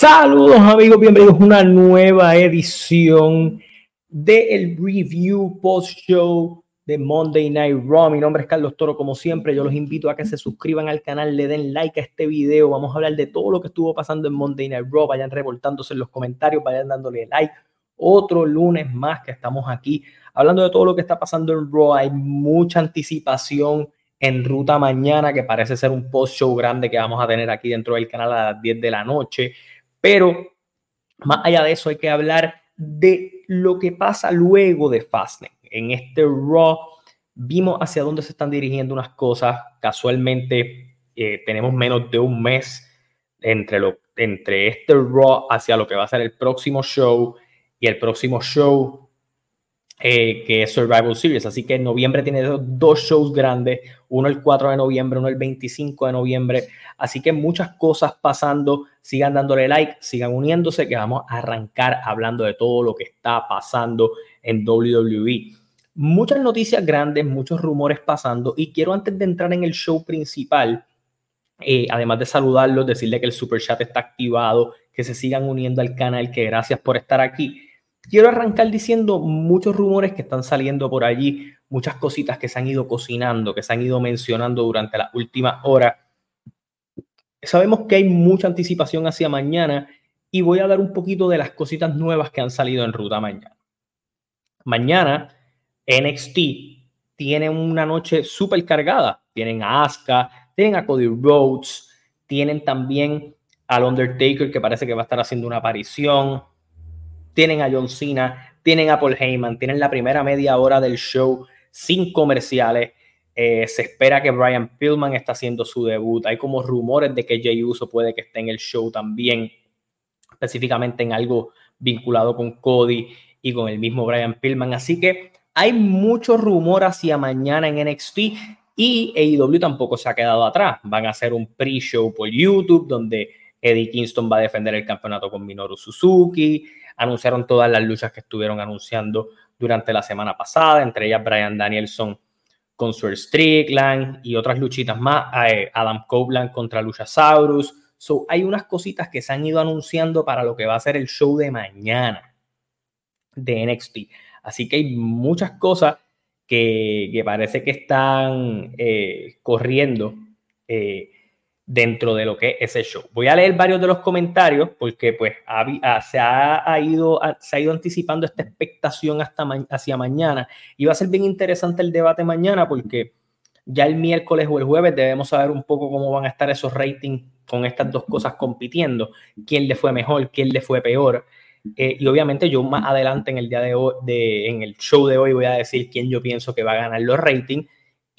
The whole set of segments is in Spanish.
Saludos amigos, bienvenidos a una nueva edición del review post show de Monday Night Raw. Mi nombre es Carlos Toro, como siempre, yo los invito a que se suscriban al canal, le den like a este video. Vamos a hablar de todo lo que estuvo pasando en Monday Night Raw. Vayan revoltándose en los comentarios, vayan dándole like. Otro lunes más que estamos aquí hablando de todo lo que está pasando en Raw. Hay mucha anticipación en ruta mañana, que parece ser un post show grande que vamos a tener aquí dentro del canal a las 10 de la noche. Pero más allá de eso, hay que hablar de lo que pasa luego de Fastlane. En este Raw vimos hacia dónde se están dirigiendo unas cosas. Casualmente eh, tenemos menos de un mes entre, lo, entre este Raw hacia lo que va a ser el próximo show y el próximo show eh, que es Survival Series. Así que en noviembre tiene dos shows grandes, uno el 4 de noviembre, uno el 25 de noviembre. Así que muchas cosas pasando. Sigan dándole like, sigan uniéndose, que vamos a arrancar hablando de todo lo que está pasando en WWE. Muchas noticias grandes, muchos rumores pasando. Y quiero antes de entrar en el show principal, eh, además de saludarlos, decirle que el super chat está activado, que se sigan uniendo al canal, que gracias por estar aquí. Quiero arrancar diciendo muchos rumores que están saliendo por allí, muchas cositas que se han ido cocinando, que se han ido mencionando durante las últimas horas. Sabemos que hay mucha anticipación hacia mañana y voy a dar un poquito de las cositas nuevas que han salido en ruta mañana. Mañana NXT tiene una noche súper cargada. Tienen a Asuka, tienen a Cody Rhodes, tienen también al Undertaker que parece que va a estar haciendo una aparición tienen a John Cena, tienen a Paul Heyman, tienen la primera media hora del show sin comerciales. Eh, se espera que Brian Pillman está haciendo su debut. Hay como rumores de que Jay Uso puede que esté en el show también, específicamente en algo vinculado con Cody y con el mismo Brian Pillman. Así que hay mucho rumor hacia mañana en NXT y AEW tampoco se ha quedado atrás. Van a hacer un pre-show por YouTube donde Eddie Kingston va a defender el campeonato con Minoru Suzuki anunciaron todas las luchas que estuvieron anunciando durante la semana pasada, entre ellas Brian Danielson con Sir Strickland y otras luchitas más, eh, Adam Copeland contra Luchasaurus. So, hay unas cositas que se han ido anunciando para lo que va a ser el show de mañana de NXT. Así que hay muchas cosas que, parece que están eh, corriendo eh, dentro de lo que es ese show. Voy a leer varios de los comentarios porque pues ah, se, ha, ido, se ha ido anticipando esta expectación hasta hacia mañana y va a ser bien interesante el debate mañana porque ya el miércoles o el jueves debemos saber un poco cómo van a estar esos ratings con estas dos cosas compitiendo, quién le fue mejor, quién le fue peor. Eh, y obviamente yo más adelante en el día de hoy, de, en el show de hoy voy a decir quién yo pienso que va a ganar los ratings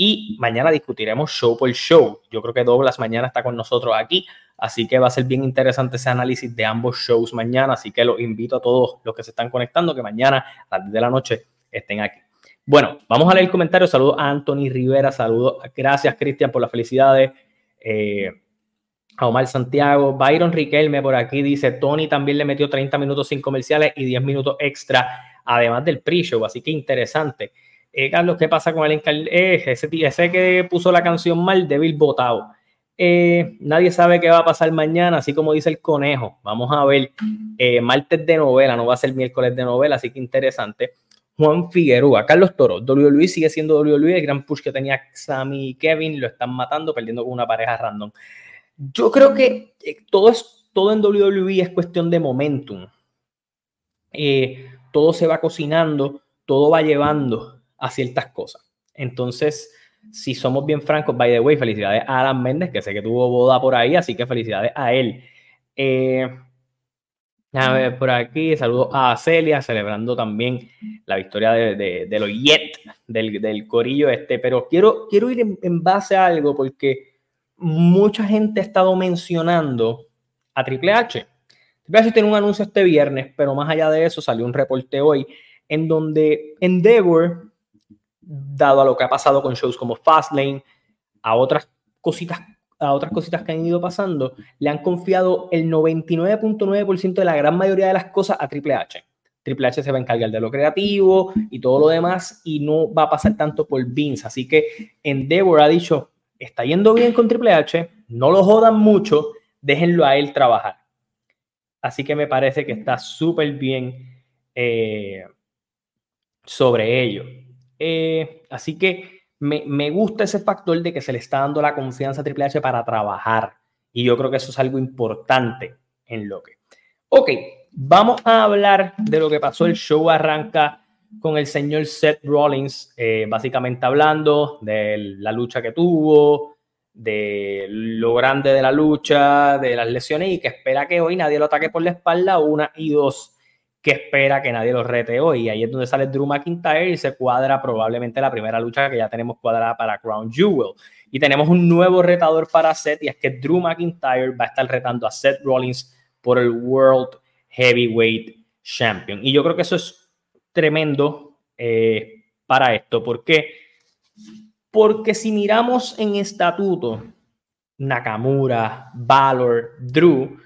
y mañana discutiremos show por show. Yo creo que Douglas mañana está con nosotros aquí, así que va a ser bien interesante ese análisis de ambos shows mañana. Así que los invito a todos los que se están conectando que mañana a las 10 de la noche estén aquí. Bueno, vamos a leer el comentario. Saludos a Anthony Rivera, saludos. Gracias, Cristian, por las felicidades. Eh, a Omar Santiago, Byron Riquelme por aquí dice, Tony también le metió 30 minutos sin comerciales y 10 minutos extra, además del pre-show, así que interesante. Eh, Carlos, ¿qué pasa con el eh, ese, ese que puso la canción mal, débil votado. Eh, nadie sabe qué va a pasar mañana, así como dice el conejo. Vamos a ver. Martes de novela, no va a ser miércoles de novela, así que interesante. Juan Figueroa, Carlos Toro, WWE sigue siendo WWE, el gran push que tenía Sammy y Kevin, lo están matando, perdiendo con una pareja random. Yo creo que todo, es, todo en WWE es cuestión de momentum. todo se va cocinando, todo va llevando a ciertas cosas. Entonces, si somos bien francos, by the way, felicidades a Alan Méndez, que sé que tuvo boda por ahí, así que felicidades a él. Eh, a ver, por aquí, saludos a Celia, celebrando también la victoria de, los Jet, del, corillo este, pero quiero, quiero ir en, base a algo porque mucha gente ha estado mencionando a Triple H. Triple H tiene un anuncio este viernes, pero más allá de eso salió un reporte hoy en donde Endeavor dado a lo que ha pasado con shows como Fastlane, a otras cositas, a otras cositas que han ido pasando, le han confiado el 99.9% de la gran mayoría de las cosas a Triple H. Triple H se va a encargar de lo creativo y todo lo demás y no va a pasar tanto por Vince. Así que Endeavor ha dicho, está yendo bien con Triple H, no lo jodan mucho, déjenlo a él trabajar. Así que me parece que está súper bien eh, sobre ello. Eh, así que me, me, gusta ese factor de que se le está dando la confianza a Triple H para trabajar. Y yo creo que eso es algo importante en lo que. Ok, vamos a hablar de lo que pasó. El show arranca con el señor Seth Rollins, eh, básicamente hablando de la lucha que tuvo, de lo grande de la lucha, de las lesiones y que espera que hoy nadie lo ataque por la espalda, una y dos, que espera que nadie lo rete hoy. Y ahí es donde sale Drew McIntyre y se cuadra probablemente la primera lucha que ya tenemos cuadrada para Crown Jewel. Y tenemos un nuevo retador para Seth y es que Drew McIntyre va a estar retando a Seth Rollins por el World Heavyweight Champion. Y yo creo que eso es tremendo eh, para esto. ¿Por qué? Porque si miramos en estatuto, Nakamura, Valor, Drew,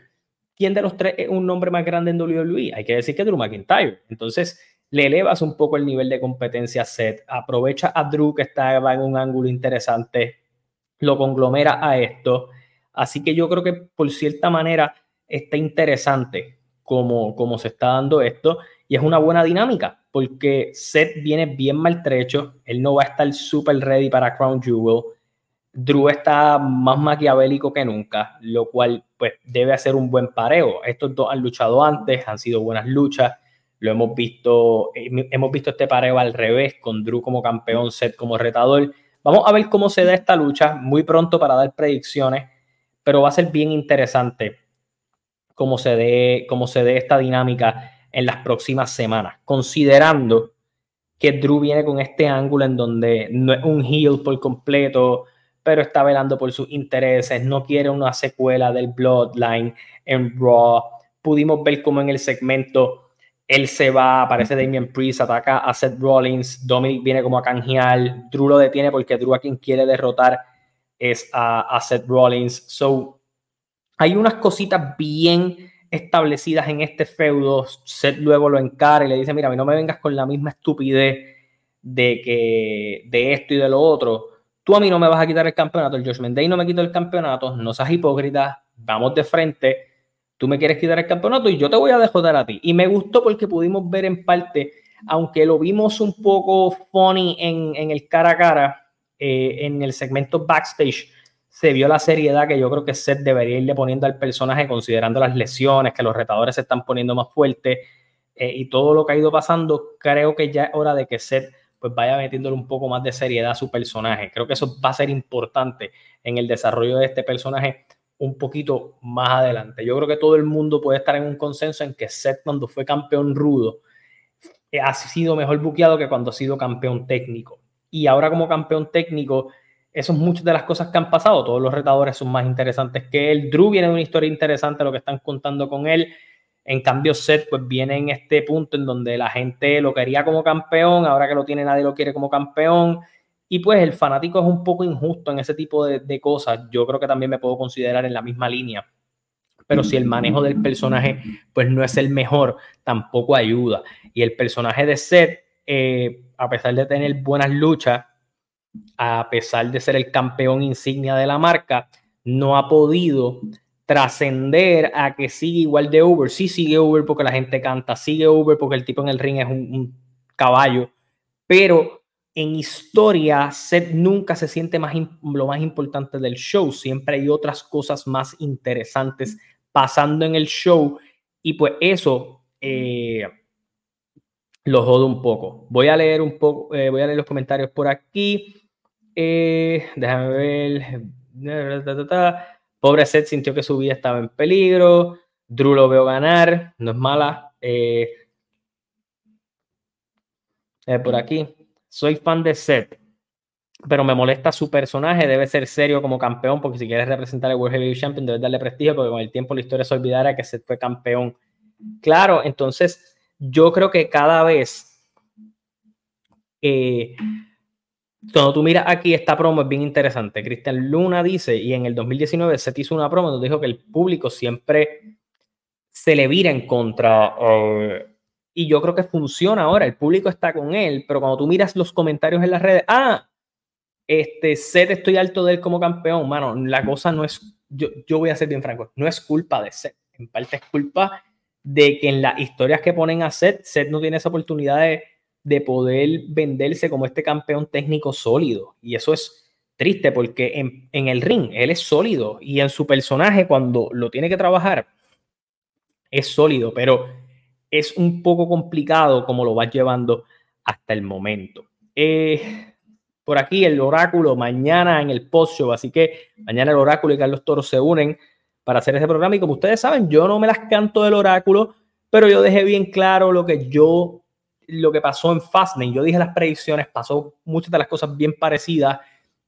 ¿quién de los tres es un nombre más grande en WWE? Hay que decir que Drew McIntyre. Entonces, le elevas un poco el nivel de competencia a Seth, aprovecha a Drew que está en un ángulo interesante, lo conglomera a esto. Así que yo creo que por cierta manera está interesante cómo, cómo se está dando esto y es una buena dinámica porque Seth viene bien maltrecho, él no va a estar súper ready para Crown Jewel. Drew está más maquiavélico que nunca, lo cual pues debe hacer un buen pareo. Estos dos han luchado antes, han sido buenas luchas. Lo hemos visto, hemos visto este pareo al revés, con Drew como campeón, Seth como retador. Vamos a ver cómo se da esta lucha muy pronto para dar predicciones, pero va a ser bien interesante cómo se dé, cómo se dé esta dinámica en las próximas semanas, considerando que Drew viene con este ángulo en donde no es un heel por completo, pero está velando por sus intereses, no quiere una secuela del Bloodline en Raw. Pudimos ver cómo en el segmento él se va, aparece Damian Priest, ataca a Seth Rollins, Dominic viene como a canjear, Drew lo detiene porque Drew a quien quiere derrotar es a, a Seth Rollins. So, hay unas cositas bien establecidas en este feudo, Seth luego lo encara y le dice, mira, a mí no me vengas con la misma estupidez de que de esto y de lo otro. Tú a mí no me vas a quitar el campeonato, el Judgment Day no me quito el campeonato, no seas hipócrita, vamos de frente, tú me quieres quitar el campeonato y yo te voy a dejar a ti. Y me gustó porque pudimos ver en parte, aunque lo vimos un poco funny en, en el cara a cara, eh, en el segmento backstage, se vio la seriedad que yo creo que Seth debería irle poniendo al personaje, considerando las lesiones, que los retadores se están poniendo más fuertes eh, y todo lo que ha ido pasando. Creo que ya es hora de que Seth pues vaya metiéndole un poco más de seriedad a su personaje. Creo que eso va a ser importante en el desarrollo de este personaje un poquito más adelante. Yo creo que todo el mundo puede estar en un consenso en que Seth cuando fue campeón rudo eh, ha sido mejor buqueado que cuando ha sido campeón técnico. Y ahora como campeón técnico eso es muchas de las cosas que han pasado. Todos los retadores son más interesantes que él. Drew viene de una historia interesante, lo que están contando con él. En cambio, Seth pues viene en este punto en donde la gente lo quería como campeón, ahora que lo tiene nadie lo quiere como campeón. Y pues el fanático es un poco injusto en ese tipo de, cosas. Yo creo que también me puedo considerar en la misma línea. Pero si el manejo del personaje pues no es el mejor, tampoco ayuda. Y el personaje de Seth, eh, a pesar de tener buenas luchas, a pesar de ser el campeón insignia de la marca, no ha podido trascender a que sigue igual de Uber. Sí sigue Uber porque la gente canta, sigue Uber porque el tipo en el ring es un, caballo, pero en historia Seth nunca se siente más lo más importante del show. Siempre hay otras cosas más interesantes pasando en el show y pues eso eh, lo jodo un poco. Voy a leer un poco, eh, voy a leer los comentarios por aquí. Eh, déjame ver. Pobre Seth sintió que su vida estaba en peligro. Drew lo veo ganar, no es mala. Eh, eh, por aquí, soy fan de Seth, pero me molesta su personaje. Debe ser serio como campeón, porque si quieres representar el World Heavyweight Champion, debes darle prestigio, porque con el tiempo la historia se olvidará que Seth fue campeón. Claro, entonces yo creo que cada vez cuando tú miras aquí, esta promo es bien interesante. Cristian Luna dice, y en el 2019 se hizo una promo donde dijo que el público siempre se le vira en contra. Eh, y yo creo que funciona ahora. El público está con él, pero cuando tú miras los comentarios en las redes, ah, Este, Seth, estoy alto de él como campeón, mano. La cosa no es, yo, yo voy a ser bien franco, no es culpa de Seth. En parte es culpa de que en las historias que ponen a Seth, Seth no tiene esa oportunidad de, de poder venderse como este campeón técnico sólido. Y eso es triste porque en, en, el ring él es sólido y en su personaje cuando lo tiene que trabajar es sólido, pero es un poco complicado como lo vas llevando hasta el momento. Eh, por aquí el oráculo mañana en el show, así que mañana el oráculo y Carlos Toro se unen para hacer ese programa y como ustedes saben, yo no me las canto del oráculo, pero yo dejé bien claro lo que yo, lo que pasó en Fastlane, yo dije las predicciones, pasó muchas de las cosas bien parecidas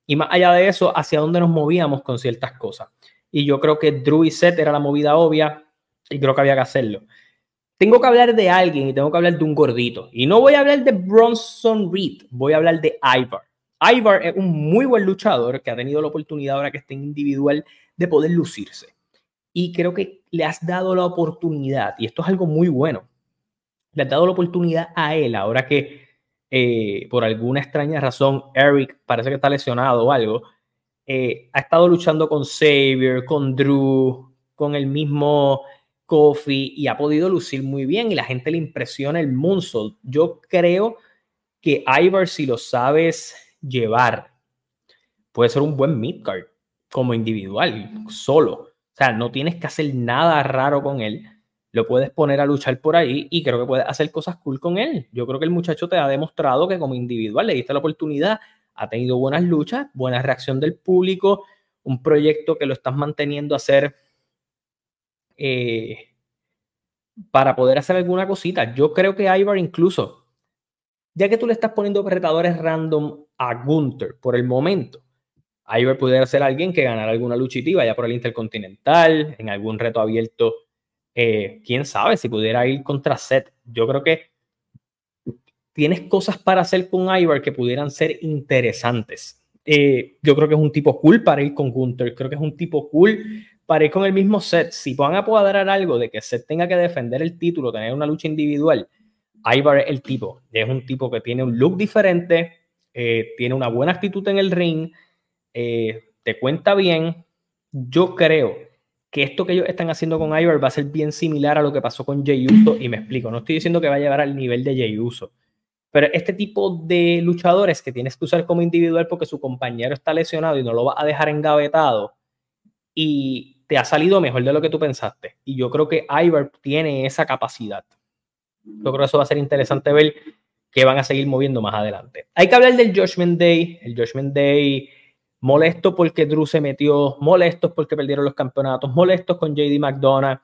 y más allá de eso, hacia dónde nos movíamos con ciertas cosas. Y yo creo que Drew y Seth era la movida obvia y creo que había que hacerlo. Tengo que hablar de alguien y tengo que hablar de un gordito. Y no voy a hablar de Bronson Reed, voy a hablar de Ivar. Ivar es un muy buen luchador que ha tenido la oportunidad ahora que está en individual de poder lucirse. Y creo que le has dado la oportunidad, y esto es algo muy bueno, le has dado la oportunidad a él ahora que eh, por alguna extraña razón Eric parece que está lesionado o algo. Eh, ha estado luchando con Xavier, con Drew, con el mismo Kofi y ha podido lucir muy bien y la gente le impresiona el moonsault. Yo creo que Ivar, si lo sabes llevar. Puede ser un buen midcard como individual, solo. O sea, no tienes que hacer nada raro con él. Lo puedes poner a luchar por ahí y creo que puedes hacer cosas cool con él. Yo creo que el muchacho te ha demostrado que como individual le diste la oportunidad, ha tenido buenas luchas, buena reacción del público, un proyecto que lo estás manteniendo a hacer eh, para poder hacer alguna cosita. Yo creo que Ivar incluso ya que tú le estás poniendo retadores random a Gunther por el momento, Ivar pudiera ser alguien que ganara alguna luchitiva ya por el Intercontinental, en algún reto abierto. Eh, quién sabe si pudiera ir contra Seth. Yo creo que tienes cosas para hacer con Ivar que pudieran ser interesantes. Eh, yo creo que es un tipo cool para ir con Gunther. Creo que es un tipo cool para ir con el mismo Seth. Si van a dar algo de que Seth tenga que defender el título, tener una lucha individual, Ivar es el tipo, es un tipo que tiene un look diferente, eh, tiene una buena actitud en el ring, eh, te cuenta bien. Yo creo que esto que ellos están haciendo con Ivar va a ser bien similar a lo que pasó con Jey Uso y me explico, no estoy diciendo que va a llegar al nivel de Jey Uso, pero este tipo de luchadores que tienes que usar como individual porque su compañero está lesionado y no lo va a dejar engavetado y te ha salido mejor de lo que tú pensaste. Y yo creo que Ivar tiene esa capacidad. Yo creo que eso va a ser interesante ver que van a seguir moviendo más adelante. Hay que hablar del Judgment Day. El Judgment Day molesto porque Drew se metió, molestos porque perdieron los campeonatos, molestos con JD McDonough.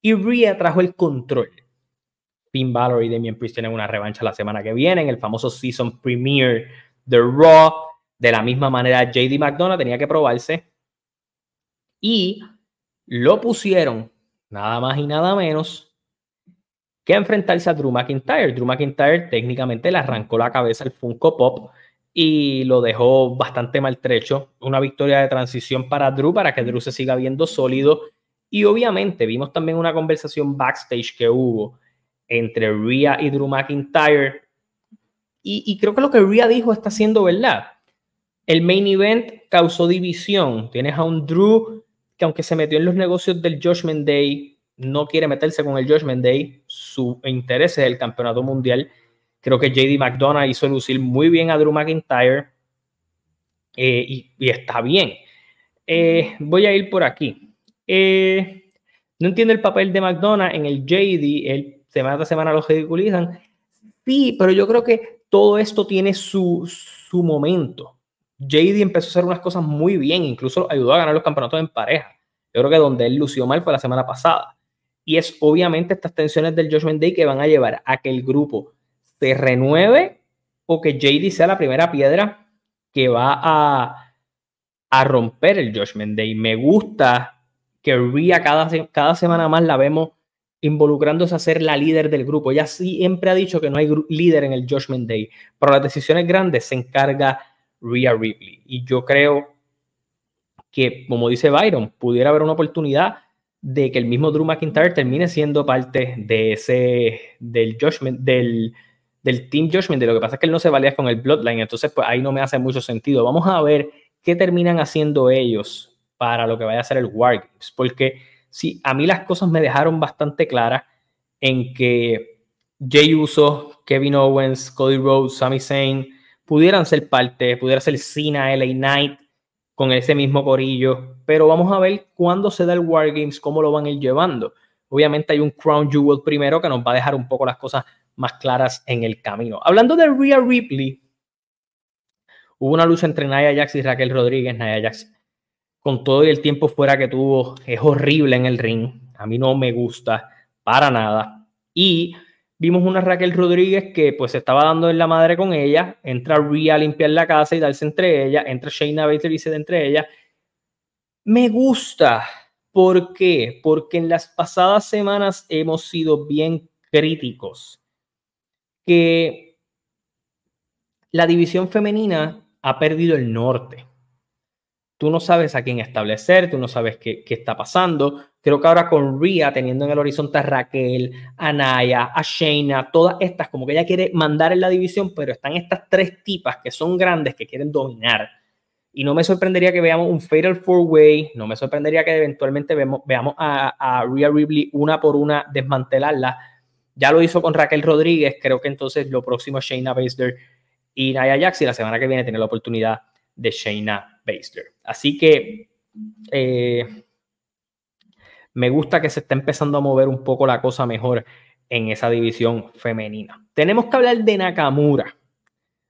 Y Rhea trajo el control. Finn Balor y Damian Priest tienen una revancha la semana que viene en el famoso Season Premiere de Raw. De la misma manera, JD McDonough tenía que probarse. Y lo pusieron, nada más y nada menos, que enfrentarse a Drew McIntyre. Drew McIntyre técnicamente le arrancó la cabeza al Funko Pop y lo dejó bastante maltrecho. Una victoria de transición para Drew, para que Drew se siga viendo sólido. Y obviamente vimos también una conversación backstage que hubo entre Rhea y Drew McIntyre. Y, creo que lo que Rhea dijo está siendo verdad. El main event causó división. Tienes a un Drew que aunque se metió en los negocios del Judgment Day, no quiere meterse con el Judgment Day, su interés es el campeonato mundial. Creo que JD McDonough hizo lucir muy bien a Drew McIntyre eh, y, está bien. Eh, voy a ir por aquí. Eh, no entiendo el papel de McDonough en el JD, el semana tras semana lo ridiculizan. Sí, pero yo creo que todo esto tiene su, su momento. JD empezó a hacer unas cosas muy bien, incluso ayudó a ganar los campeonatos en pareja. Yo creo que donde él lució mal fue la semana pasada. Y es obviamente estas tensiones del Judgment Day que van a llevar a que el grupo se renueve o que JD sea la primera piedra que va a, a romper el Judgment Day. Me gusta que Rhea cada, cada semana más la vemos involucrándose a ser la líder del grupo. Ella siempre ha dicho que no hay líder en el Judgment Day, pero las decisiones grandes se encarga Rhea Ripley. Y yo creo que, como dice Byron, pudiera haber una oportunidad de que el mismo Drew McIntyre termine siendo parte de ese, del judgment, del, del Team Judgment. Lo que pasa es que él no se valía con el Bloodline, entonces pues ahí no me hace mucho sentido. Vamos a ver qué terminan haciendo ellos para lo que vaya a ser el Wargames, porque sí, a mí las cosas me dejaron bastante claras en que Jay Uso, Kevin Owens, Cody Rhodes, Sami Zayn pudieran ser parte, pudiera ser Cena, LA Knight con ese mismo corillo, pero vamos a ver cuándo se da el Wargames, cómo lo van a ir llevando. Obviamente hay un Crown Jewel primero que nos va a dejar un poco las cosas más claras en el camino. Hablando de Rhea Ripley, hubo una lucha entre Nia Jax y Raquel Rodríguez. Nia Jax, con todo el tiempo fuera que tuvo, es horrible en el ring. A mí no me gusta para nada. Y vimos una Raquel Rodríguez que pues estaba dando en la madre con ella. Entra Rhea a limpiar la casa y darse entre ella. Entra Shayna Baszler y se da entre ella. Me gusta. ¿Por qué? Porque en las pasadas semanas hemos sido bien críticos que la división femenina ha perdido el norte. Tú no sabes a quién establecer, tú no sabes qué, está pasando. Creo que ahora con Ria, teniendo en el horizonte a Raquel, a Naya, a Shayna, todas estas, como que ella quiere mandar en la división, pero están estas tres tipas que son grandes, que quieren dominar. Y no me sorprendería que veamos un Fatal Four Way, no me sorprendería que eventualmente veamos a, a Rhea Ripley una por una desmantelarla ya lo hizo con Raquel Rodríguez, creo que entonces lo próximo es Shayna Baszler y Nia Jax y la semana que viene tiene la oportunidad de Shayna Baszler. Así que eh, me gusta que se está empezando a mover un poco la cosa mejor en esa división femenina. Tenemos que hablar de Nakamura.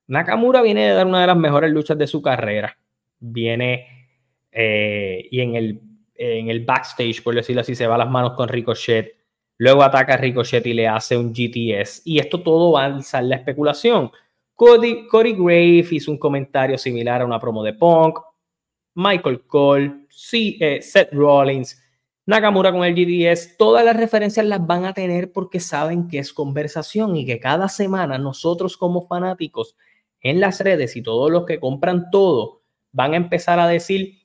Nakamura viene de dar una de las mejores luchas de su carrera. Viene eh, y en el, en el backstage, por decirlo así, se va las manos con Ricochet Luego ataca a Ricochet y le hace un GTS. Y esto todo va a alzar la especulación. Cody, Cody Grave hizo un comentario similar a una promo de Punk. Michael Cole, eh, Seth Rollins, Nakamura con el GTS. Todas las referencias las van a tener porque saben que es conversación y que cada semana nosotros como fanáticos en las redes y todos los que compran todo van a empezar a decir,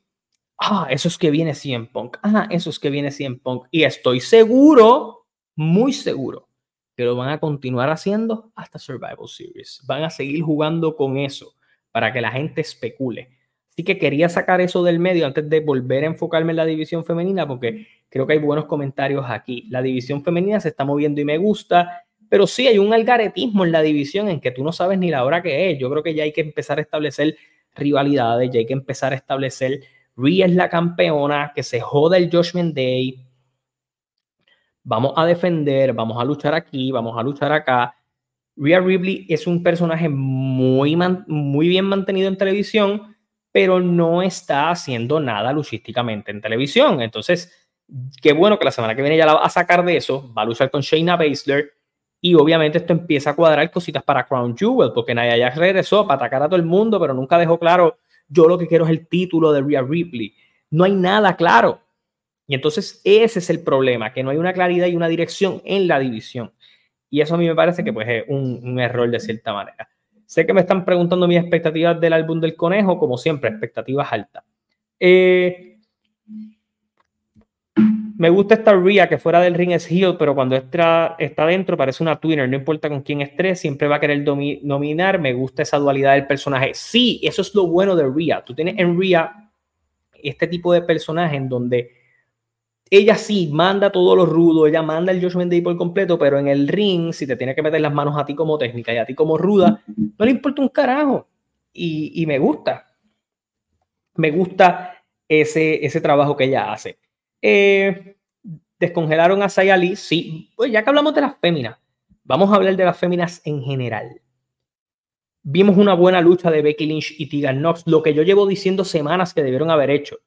ah, eso es que viene 100 Punk, ah, eso es que viene 100 Punk. Y estoy seguro muy seguro que lo van a continuar haciendo hasta Survival Series. Van a seguir jugando con eso para que la gente especule. Así que quería sacar eso del medio antes de volver a enfocarme en la división femenina porque creo que hay buenos comentarios aquí. La división femenina se está moviendo y me gusta, pero sí hay un algaretismo en la división en que tú no sabes ni la hora que es. Yo creo que ya hay que empezar a establecer rivalidades, ya hay que empezar a establecer Rhea es la campeona, que se joda el Judgment Day, vamos a defender, vamos a luchar aquí, vamos a luchar acá. Rhea Ripley es un personaje muy, muy bien mantenido en televisión, pero no está haciendo nada luchísticamente en televisión. Entonces, qué bueno que la semana que viene ya la va a sacar de eso, va a luchar con Shayna Baszler y obviamente esto empieza a cuadrar cositas para Crown Jewel, porque Nia Jax regresó para atacar a todo el mundo, pero nunca dejó claro, yo lo que quiero es el título de Rhea Ripley. No hay nada claro. Y entonces ese es el problema, que no hay una claridad y una dirección en la división. Y eso a mí me parece que pues, es un, error de cierta manera. Sé que me están preguntando mis expectativas del álbum del conejo, como siempre, expectativas altas. Eh, me gusta esta Rhea que fuera del ring es heel, pero cuando está, está dentro parece una twinner, no importa con quién esté, siempre va a querer dominar. Me gusta esa dualidad del personaje. Sí, eso es lo bueno de Rhea. Tú tienes en Rhea este tipo de personaje en donde ella sí manda todo lo rudo, ella manda el Josh Day por completo, pero en el ring, si te tiene que meter las manos a ti como técnica y a ti como ruda, no le importa un carajo. Y, me gusta. Me gusta ese, ese trabajo que ella hace. Eh, descongelaron a Sayali, sí. Pues ya que hablamos de las féminas, vamos a hablar de las féminas en general. Vimos una buena lucha de Becky Lynch y Tegan Knox, lo que yo llevo diciendo semanas que debieron haber hecho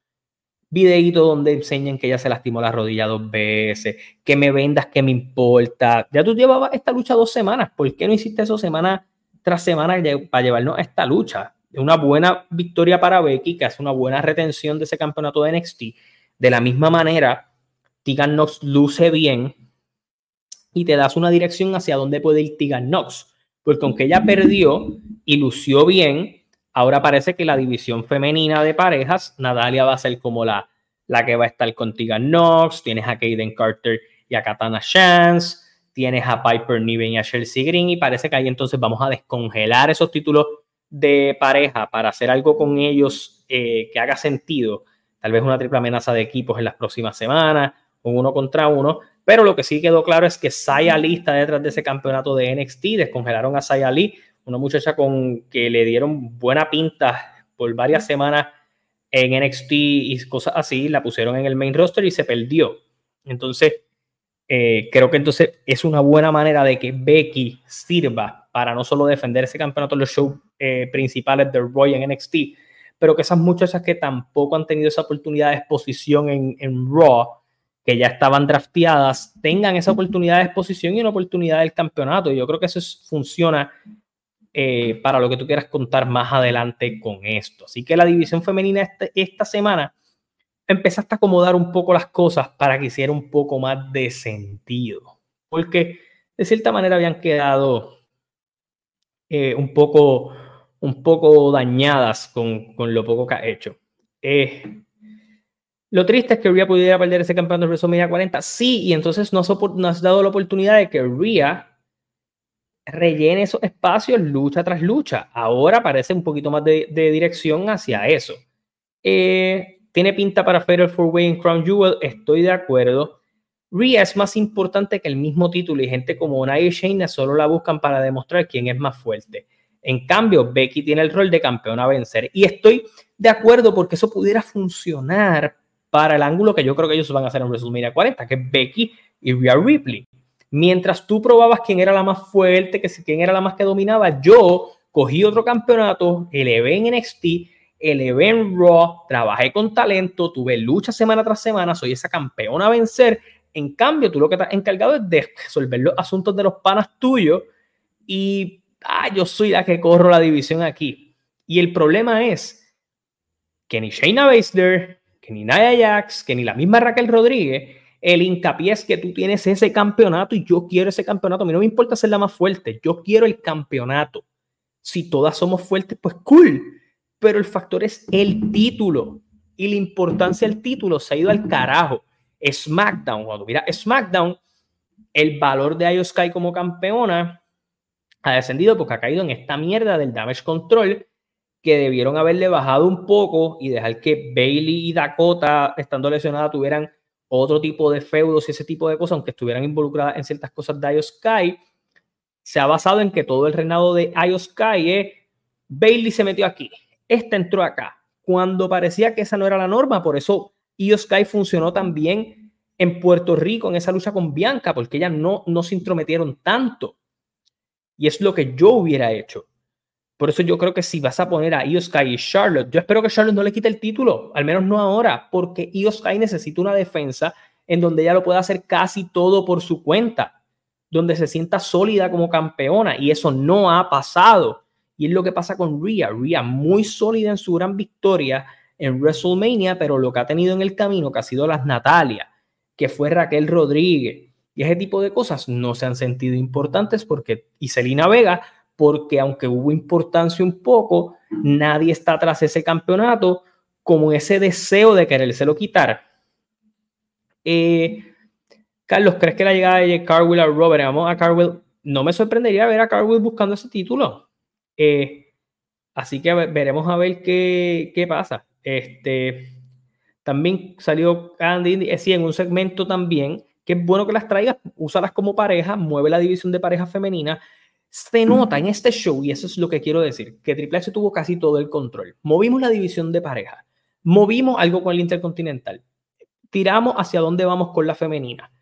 videíto donde enseñan que ella se lastimó la rodilla dos veces, que me vendas, que me importa. Ya tú llevabas esta lucha dos semanas, ¿por qué no hiciste eso semana tras semana para llevarnos a esta lucha? Una buena victoria para Becky, que hace una buena retención de ese campeonato de NXT. De la misma manera, Tegan Knox luce bien y te das una dirección hacia dónde puede ir Tegan Knox. Porque aunque ella perdió y lució bien, Ahora parece que la división femenina de parejas, Natalia va a ser como la, la que va a estar contigo Knox, tienes a Kaden Carter y a Katana Chance, tienes a Piper Niven y a Chelsea Green y parece que ahí entonces vamos a descongelar esos títulos de pareja para hacer algo con ellos eh, que haga sentido. Tal vez una triple amenaza de equipos en las próximas semanas, un uno contra uno. Pero lo que sí quedó claro es que Saya está detrás de ese campeonato de NXT. Descongelaron a Saya una muchacha con que le dieron buena pinta por varias semanas en NXT y cosas así. La pusieron en el main roster y se perdió. Entonces, eh, creo que entonces es una buena manera de que Becky sirva para no solo defender ese campeonato en los shows eh, principales de Roy en NXT, pero que esas muchachas que tampoco han tenido esa oportunidad de exposición en, en Raw, que ya estaban drafteadas, tengan esa oportunidad de exposición y una oportunidad del campeonato. Y yo creo que eso funciona eh, para lo que tú quieras contar más adelante con esto. Así que la división femenina este, esta semana empezaste a acomodar un poco las cosas para que hiciera un poco más de sentido. Porque de cierta manera habían quedado eh, un, poco, un poco dañadas con, con, lo poco que ha hecho. Eh, lo triste es que Rhea pudiera perder ese campeonato de WrestleMania 40. Sí, y entonces no has, dado la oportunidad de que Rhea rellene esos espacios lucha tras lucha. Ahora parece un poquito más de, dirección hacia eso. Eh, tiene pinta para Fatal Four Way en Crown Jewel, estoy de acuerdo. Rhea es más importante que el mismo título y gente como Nia y Shayna solo la buscan para demostrar quién es más fuerte. En cambio, Becky tiene el rol de campeona a vencer. Y estoy de acuerdo porque eso pudiera funcionar para el ángulo que yo creo que ellos van a hacer en WrestleMania 40, que es Becky y Rhea Ripley. Mientras tú probabas quién era la más fuerte, que quién era la más que dominaba, yo cogí otro campeonato, elevé en NXT elevé en Raw, trabajé con talento, tuve lucha semana tras semana, soy esa campeona a vencer. En cambio, tú lo que estás encargado es de resolver los asuntos de los panas tuyos y ah, yo soy la que corro la división aquí. Y el problema es que ni Shayna Baszler, que ni Nia Jax, que ni la misma Raquel Rodríguez, el hincapié es que tú tienes ese campeonato y yo quiero ese campeonato. A mí no me importa ser la más fuerte, yo quiero el campeonato. Si todas somos fuertes, pues cool pero el factor es el título y la importancia del título se ha ido al carajo. SmackDown, cuando mira SmackDown, el valor de Io Sky como campeona ha descendido porque ha caído en esta mierda del damage control que debieron haberle bajado un poco y dejar que Bailey y Dakota, estando lesionadas, tuvieran otro tipo de feudos y ese tipo de cosas, aunque estuvieran involucradas en ciertas cosas de Sky. Se ha basado en que todo el reinado de Sky es Bailey se metió aquí, esta entró acá, cuando parecía que esa no era la norma, por eso Sky funcionó también en Puerto Rico en esa lucha con Bianca, porque ellas no, no se intrometieron tanto. Y es lo que yo hubiera hecho. Por eso yo creo que si vas a poner a Io Sky y Charlotte, yo espero que Charlotte no le quite el título, al menos no ahora, porque Io Sky necesita una defensa en donde ella lo pueda hacer casi todo por su cuenta, donde se sienta sólida como campeona, y eso no ha pasado. Y es lo que pasa con Rhea. Rhea muy sólida en su gran victoria en WrestleMania, pero lo que ha tenido en el camino, que ha sido las Natalia, que fue Raquel Rodríguez, y ese tipo de cosas no se han sentido importantes porque, y Selena Vega, porque aunque hubo importancia un poco, nadie está tras ese campeonato como ese deseo de querérselo quitar. Eh, Carlos, ¿crees que la llegada de Carwell a Robert, vamos a Carwell, no me sorprendería ver a Carwell buscando ese título. Eh, así que veremos a ver qué, qué pasa. Este, también salió Candy, sí, en un segmento también, que es bueno que las traigas, úsalas como pareja, mueve la división de pareja femenina. Se nota en este show, y eso es lo que quiero decir, que Triple H tuvo casi todo el control. Movimos la división de pareja, movimos algo con el Intercontinental, tiramos hacia dónde vamos con la femenina.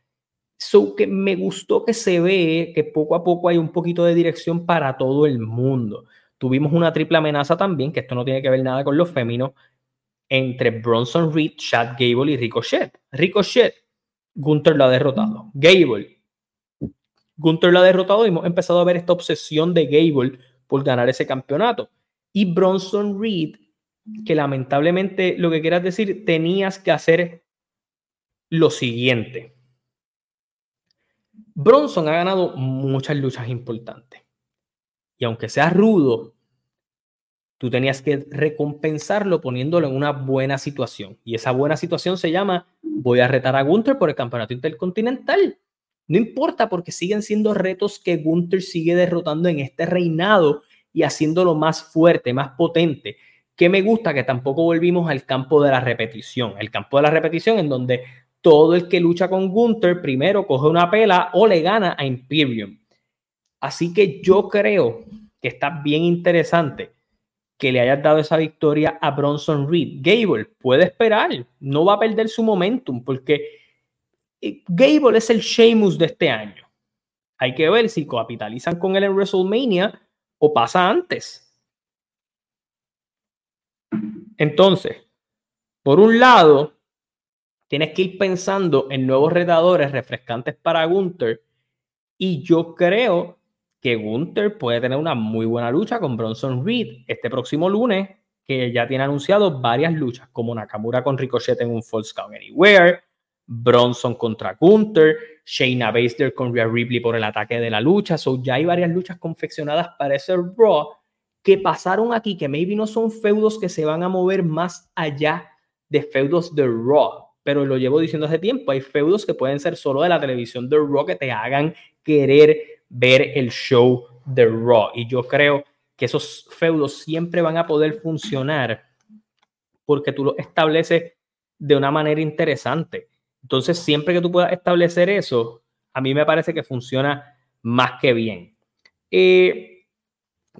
So que me gustó que se ve que poco a poco hay un poquito de dirección para todo el mundo. Tuvimos una triple amenaza también, que esto no tiene que ver nada con los féminos, entre Bronson Reed, Chad Gable y Ricochet. Ricochet, Gunther lo ha derrotado. Gable, Gunther lo ha derrotado y hemos empezado a ver esta obsesión de Gable por ganar ese campeonato. Y Bronson Reed, que lamentablemente lo que quieras decir, tenías que hacer lo siguiente Bronson ha ganado muchas luchas importantes. Y aunque sea rudo, tú tenías que recompensarlo poniéndolo en una buena situación. Y esa buena situación se llama, voy a retar a Gunther por el campeonato intercontinental. No importa porque siguen siendo retos que Gunther sigue derrotando en este reinado y haciéndolo más fuerte, más potente. Que me gusta que tampoco volvimos al campo de la repetición. El campo de la repetición en donde todo el que lucha con Gunther primero coge una pela o le gana a Imperium. Así que yo creo que está bien interesante que le hayas dado esa victoria a Bronson Reed. Gable puede esperar, no va a perder su momentum porque Gable es el Sheamus de este año. Hay que ver si capitalizan con él en WrestleMania o pasa antes. Entonces, por un lado, tienes que ir pensando en nuevos retadores refrescantes para Gunther. Y yo creo que Gunther puede tener una muy buena lucha con Bronson Reed este próximo lunes, que ya tiene anunciado varias luchas, como Nakamura con Ricochet en un False Count Anywhere, Bronson contra Gunther, Shayna Baszler con Rhea Ripley por el ataque de la lucha. So, ya hay varias luchas confeccionadas para ese Raw que pasaron aquí, que maybe no son feudos que se van a mover más allá de feudos de Raw. Pero lo llevo diciendo hace tiempo, hay feudos que pueden ser solo de la televisión de Raw que te hagan querer ver el show de Raw. Y yo creo que esos feudos siempre van a poder funcionar porque tú los estableces de una manera interesante. Entonces, siempre que tú puedas establecer eso, a mí me parece que funciona más que bien. Eh,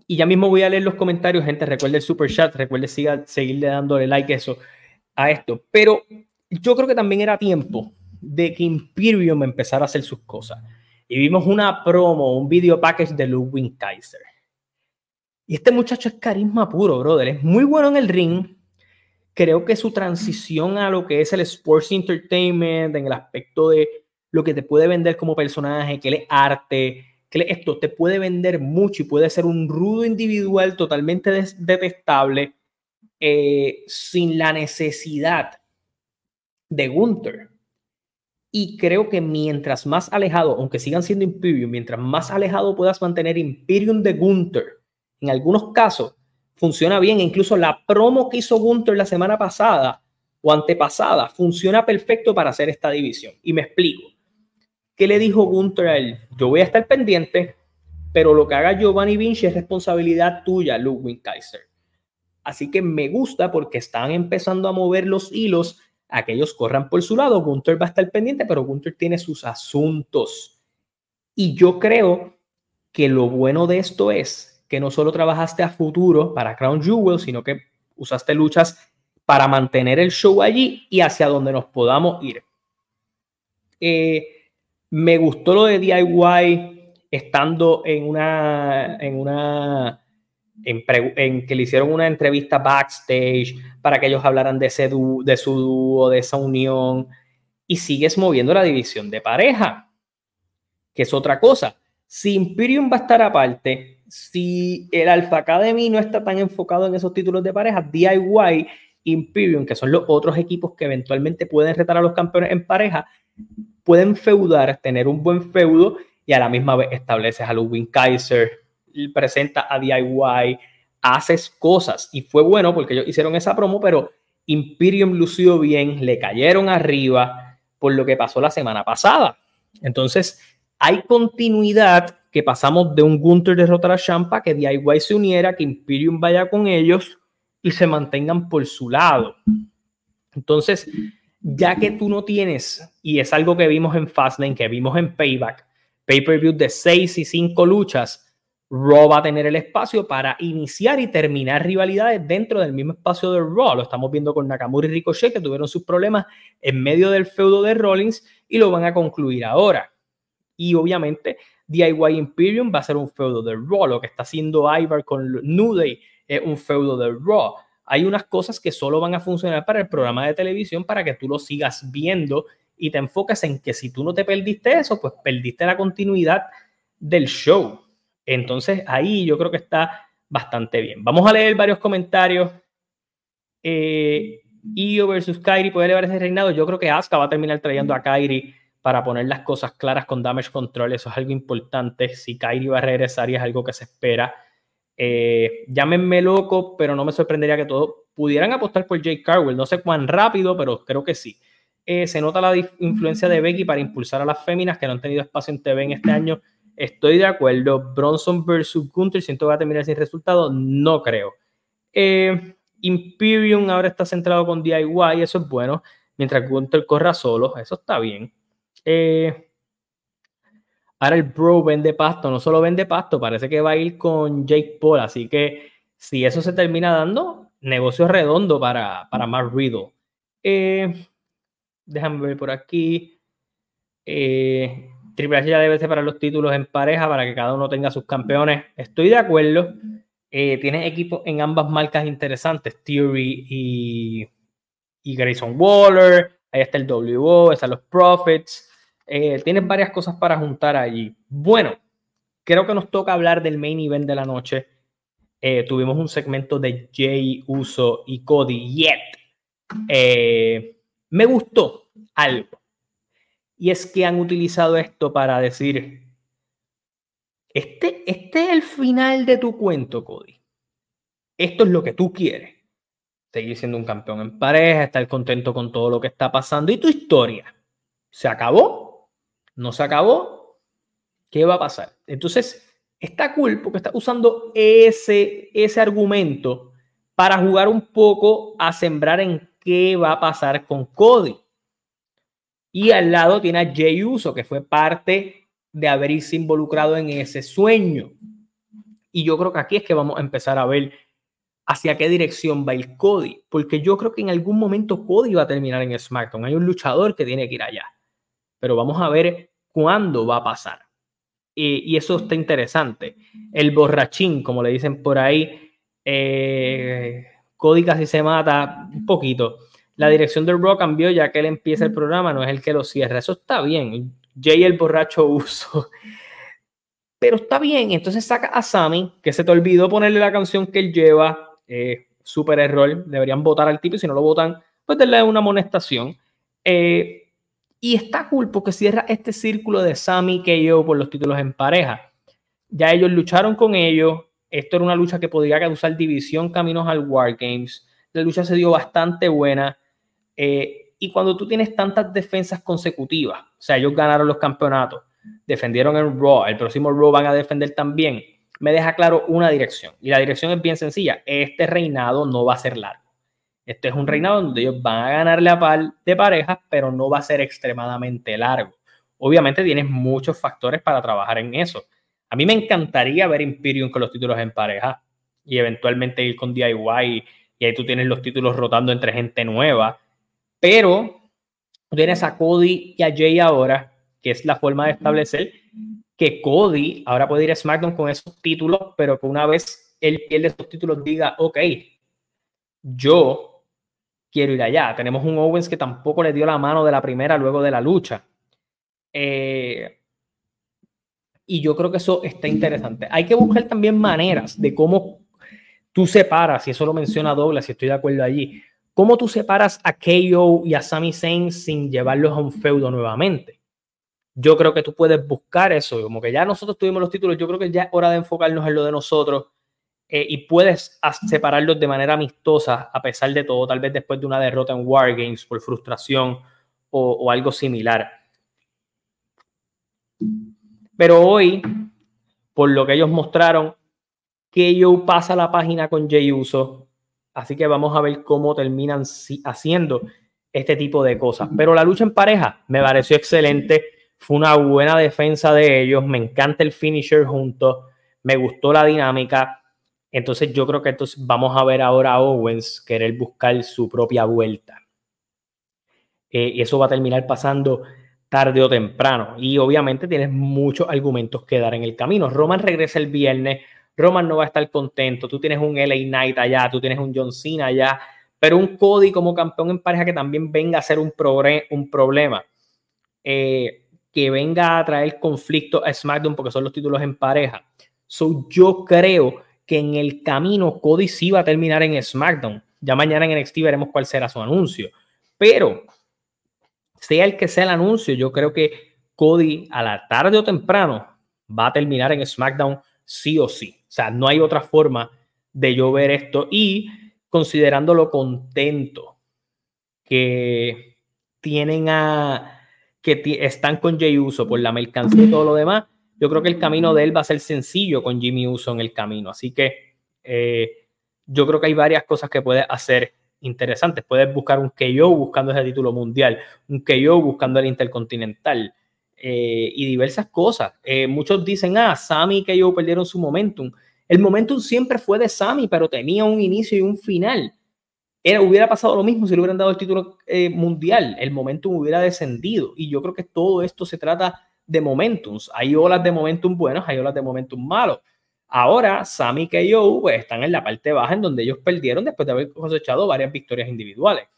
y ya mismo voy a leer los comentarios, gente. Recuerde el super chat, recuerde siga, seguirle dándole like eso, a esto. Pero yo creo que también era tiempo de que Imperium empezara a hacer sus cosas. Y vimos una promo, un video package de Ludwig Kaiser. Y este muchacho es carisma puro, brother. Es muy bueno en el ring creo que su transición a lo que es el sports entertainment, en el aspecto de lo que te puede vender como personaje, que es arte, que esto te puede vender mucho y puede ser un rudo individual totalmente detestable eh, sin la necesidad de Gunther. Y creo que mientras más alejado, aunque sigan siendo Imperium, mientras más alejado puedas mantener Imperium de Gunther, en algunos casos, funciona bien. Incluso la promo que hizo Gunther la semana pasada o antepasada funciona perfecto para hacer esta división. Y me explico. ¿Qué le dijo Gunther a él? Yo voy a estar pendiente, pero lo que haga Giovanni Vinci es responsabilidad tuya, Ludwig Kaiser. Así que me gusta porque están empezando a mover los hilos a que ellos corran por su lado. Gunther va a estar pendiente, pero Gunther tiene sus asuntos. Y yo creo que lo bueno de esto es que no solo trabajaste a futuro para Crown Jewel, sino que usaste luchas para mantener el show allí y hacia donde nos podamos ir. Eh, me gustó lo de DIY estando en una, en una, en, que le hicieron una entrevista backstage para que ellos hablaran de, ese de su dúo, de esa unión, y sigues moviendo la división de pareja, que es otra cosa. Si Imperium va a estar aparte, si el Alpha Academy no está tan enfocado en esos títulos de pareja, DIY, Imperium, que son los otros equipos que eventualmente pueden retar a los campeones en pareja, pueden feudar, tener un buen feudo y a la misma vez estableces a Ludwig Kaiser, presenta a DIY, haces cosas. Y fue bueno porque ellos hicieron esa promo, pero Imperium lució bien, le cayeron arriba por lo que pasó la semana pasada. Entonces, hay continuidad que pasamos de un Gunter derrotar a Champa, que DIY se uniera, que Imperium vaya con ellos y se mantengan por su lado. Entonces, ya que tú no tienes, y es algo que vimos en Fastlane, que vimos en Payback, pay-per-view de seis y cinco luchas, Raw va a tener el espacio para iniciar y terminar rivalidades dentro del mismo espacio de Raw. Lo estamos viendo con Nakamura y Ricochet, que tuvieron sus problemas en medio del feudo de Rollins y lo van a concluir ahora. Y obviamente DIY Imperium va a ser un feudo de Raw. Lo que está haciendo Ivar con New Day es un feudo de Raw. Hay unas cosas que solo van a funcionar para el programa de televisión para que tú lo sigas viendo y te enfoques en que si tú no te perdiste eso, pues perdiste la continuidad del show. Entonces ahí yo creo que está bastante bien. Vamos a leer varios comentarios. Eh, Io versus Kairi puede elevar ese reinado. Yo creo que Asuka va a terminar trayendo a Kairi para poner las cosas claras con damage control. Eso es algo importante. Si Kyrie va a regresar y es algo que se espera. Eh, llámenme loco, pero no me sorprendería que todos pudieran apostar por Jake Carwell. No sé cuán rápido, pero creo que sí. eh, se nota la influencia de Becky para impulsar a las féminas que no han tenido espacio en TV en este año. Estoy de acuerdo. Bronson versus Gunther, siento que va a terminar sin resultado. No creo. Eh, Imperium ahora está centrado con DIY, eso es bueno. Mientras Gunther corra solo, eso está bien. Eh, ahora el Bro vende pasto, no solo vende pasto, parece que va a ir con Jake Paul. Así que si eso se termina dando, negocio redondo para, para Mark Riddle. Eh, déjame ver por aquí. Eh, Triple H ya debe separar los títulos en pareja para que cada uno tenga sus campeones. Estoy de acuerdo. Eh, tienes equipos en ambas marcas interesantes, Theory y, y Grayson Waller. Ahí está el WO, están los Profits. Eh, tienes varias cosas para juntar allí. Bueno, creo que nos toca hablar del main event de la noche. Eh, tuvimos un segmento de Jay Uso y Cody Yet. Eh, me gustó algo. Y es que han utilizado esto para decir, este, este es el final de tu cuento, Cody. Esto es lo que tú quieres. Seguir siendo un campeón en pareja, estar contento con todo lo que está pasando. ¿Y tu historia? ¿Se acabó? ¿No se acabó? ¿Qué va a pasar? Entonces, está cool porque está usando ese, ese argumento para jugar un poco a sembrar en qué va a pasar con Cody. Y al lado tiene a Jay Uso, que fue parte de haberse involucrado en ese sueño. Y yo creo que aquí es que vamos a empezar a ver hacia qué dirección va el Cody, porque yo creo que en algún momento Cody va a terminar en SmackDown. Hay un luchador que tiene que ir allá, pero vamos a ver cuándo va a pasar. Y, eso está interesante. El borrachín, como le dicen por ahí, eh, Cody casi se mata un poquito. La dirección del Raw cambió ya que él empieza el programa, no es el que lo cierra. Eso está bien. Jay el borracho uso. Pero está bien. Entonces saca a Sammy, que se te olvidó ponerle la canción que él lleva. Eh, super error. Deberían votar al tipo y si no lo votan, pues darle una amonestación. Eh, y está cool porque cierra este círculo de Sammy que yo por los títulos en pareja. Ya ellos lucharon con ellos. Esto era una lucha que podría causar división caminos al War Games. La lucha se dio bastante buena. Eh, y cuando tú tienes tantas defensas consecutivas, o sea, ellos ganaron los campeonatos, defendieron el Raw, el próximo Raw van a defender también, me deja claro una dirección. Y la dirección es bien sencilla. Este reinado no va a ser largo. Este es un reinado donde ellos van a ganarle a par de parejas, pero no va a ser extremadamente largo. Obviamente tienes muchos factores para trabajar en eso. A mí me encantaría ver Imperium con los títulos en pareja y eventualmente ir con DIY y ahí tú tienes los títulos rotando entre gente nueva pero tienes a Cody y a Jay ahora, que es la forma de establecer que Cody ahora puede ir a SmackDown con esos títulos, pero que una vez él pierde esos títulos diga, ok, yo quiero ir allá. Tenemos un Owens que tampoco le dio la mano de la primera luego de la lucha. Eh, y yo creo que eso está interesante. Hay que buscar también maneras de cómo tú separas, y eso lo menciona Douglas, y estoy de acuerdo allí, ¿Cómo tú separas a KO y a Sami Zayn sin llevarlos a un feudo nuevamente? Yo creo que tú puedes buscar eso, como que ya nosotros tuvimos los títulos, yo creo que ya es hora de enfocarnos en lo de nosotros eh, y puedes separarlos de manera amistosa a pesar de todo, tal vez después de una derrota en Wargames por frustración o, algo similar. Pero hoy, por lo que ellos mostraron, KO pasa la página con Jey Uso, Así que vamos a ver cómo terminan haciendo este tipo de cosas. Pero la lucha en pareja me pareció excelente. Fue una buena defensa de ellos. Me encanta el finisher juntos. Me gustó la dinámica. Entonces yo creo que entonces vamos a ver ahora a Owens querer buscar su propia vuelta. Eh, y eso va a terminar pasando tarde o temprano. Y obviamente tienes muchos argumentos que dar en el camino. Roman regresa el viernes. Roman no va a estar contento, tú tienes un LA Knight allá, tú tienes un John Cena allá, pero un Cody como campeón en pareja que también venga a ser un, un problema, eh, que venga a traer conflicto a SmackDown porque son los títulos en pareja. So, yo creo que en el camino Cody sí va a terminar en SmackDown. Ya mañana en NXT veremos cuál será su anuncio. Pero, sea el que sea el anuncio, yo creo que Cody a la tarde o temprano va a terminar en SmackDown sí o sí. O sea, no hay otra forma de yo ver esto y considerando lo contento que tienen a que están con Jay Uso por la mercancía y todo lo demás, yo creo que el camino de él va a ser sencillo con Jimmy Uso en el camino. Así que eh, yo creo que hay varias cosas que puedes hacer interesantes. Puedes buscar un KO buscando ese título mundial, un KO buscando el Intercontinental eh, y diversas cosas. Eh, muchos dicen, ah, Sammy y KO perdieron su momentum. El momentum siempre fue de Sammy, pero tenía un inicio y un final. Era, hubiera pasado lo mismo si le hubieran dado el título mundial. El momentum hubiera descendido. Y yo creo que todo esto se trata de momentums. Hay olas de momentum buenos, hay olas de momentum malos. Ahora, Sami y KO pues, están en la parte baja en donde ellos perdieron después de haber cosechado varias victorias individuales.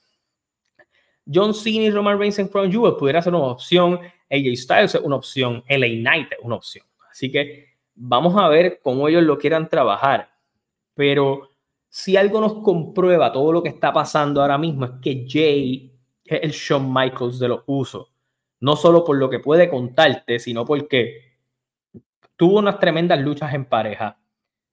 John Cena y Roman Reigns en Crown Jewel pudiera ser una opción, AJ Styles es una opción, LA Knight es una opción. Así que vamos a ver cómo ellos lo quieran trabajar. Pero si algo nos comprueba todo lo que está pasando ahora mismo es que Jay es el Shawn Michaels de los usos no solo por lo que puede contarte, sino porque tuvo unas tremendas luchas en pareja,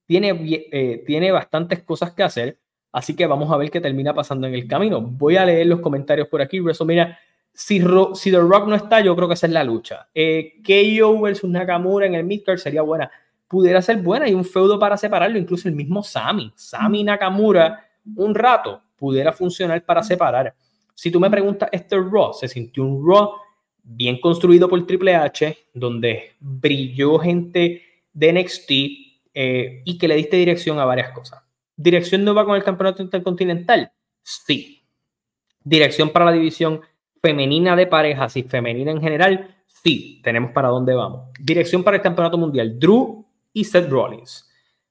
tiene, eh, tiene bastantes cosas que hacer, así que vamos a ver qué termina pasando en el camino. Voy a leer los comentarios por aquí. mira, si, si The Rock no está, yo creo que esa es la lucha. Eh, KO versus Nakamura en el midcard sería buena. Pudiera ser buena y un feudo para separarlo, incluso el mismo Sami. Sami Nakamura, un rato, pudiera funcionar para separar. Si tú me preguntas, este Raw se sintió un Raw bien construido por Triple H, donde brilló gente de NXT eh, y que le diste dirección a varias cosas. ¿Dirección nueva con el campeonato intercontinental? Sí. ¿Dirección para la división femenina de parejas y femenina en general? Sí, tenemos para dónde vamos. Dirección para el campeonato mundial, Drew y Seth Rollins.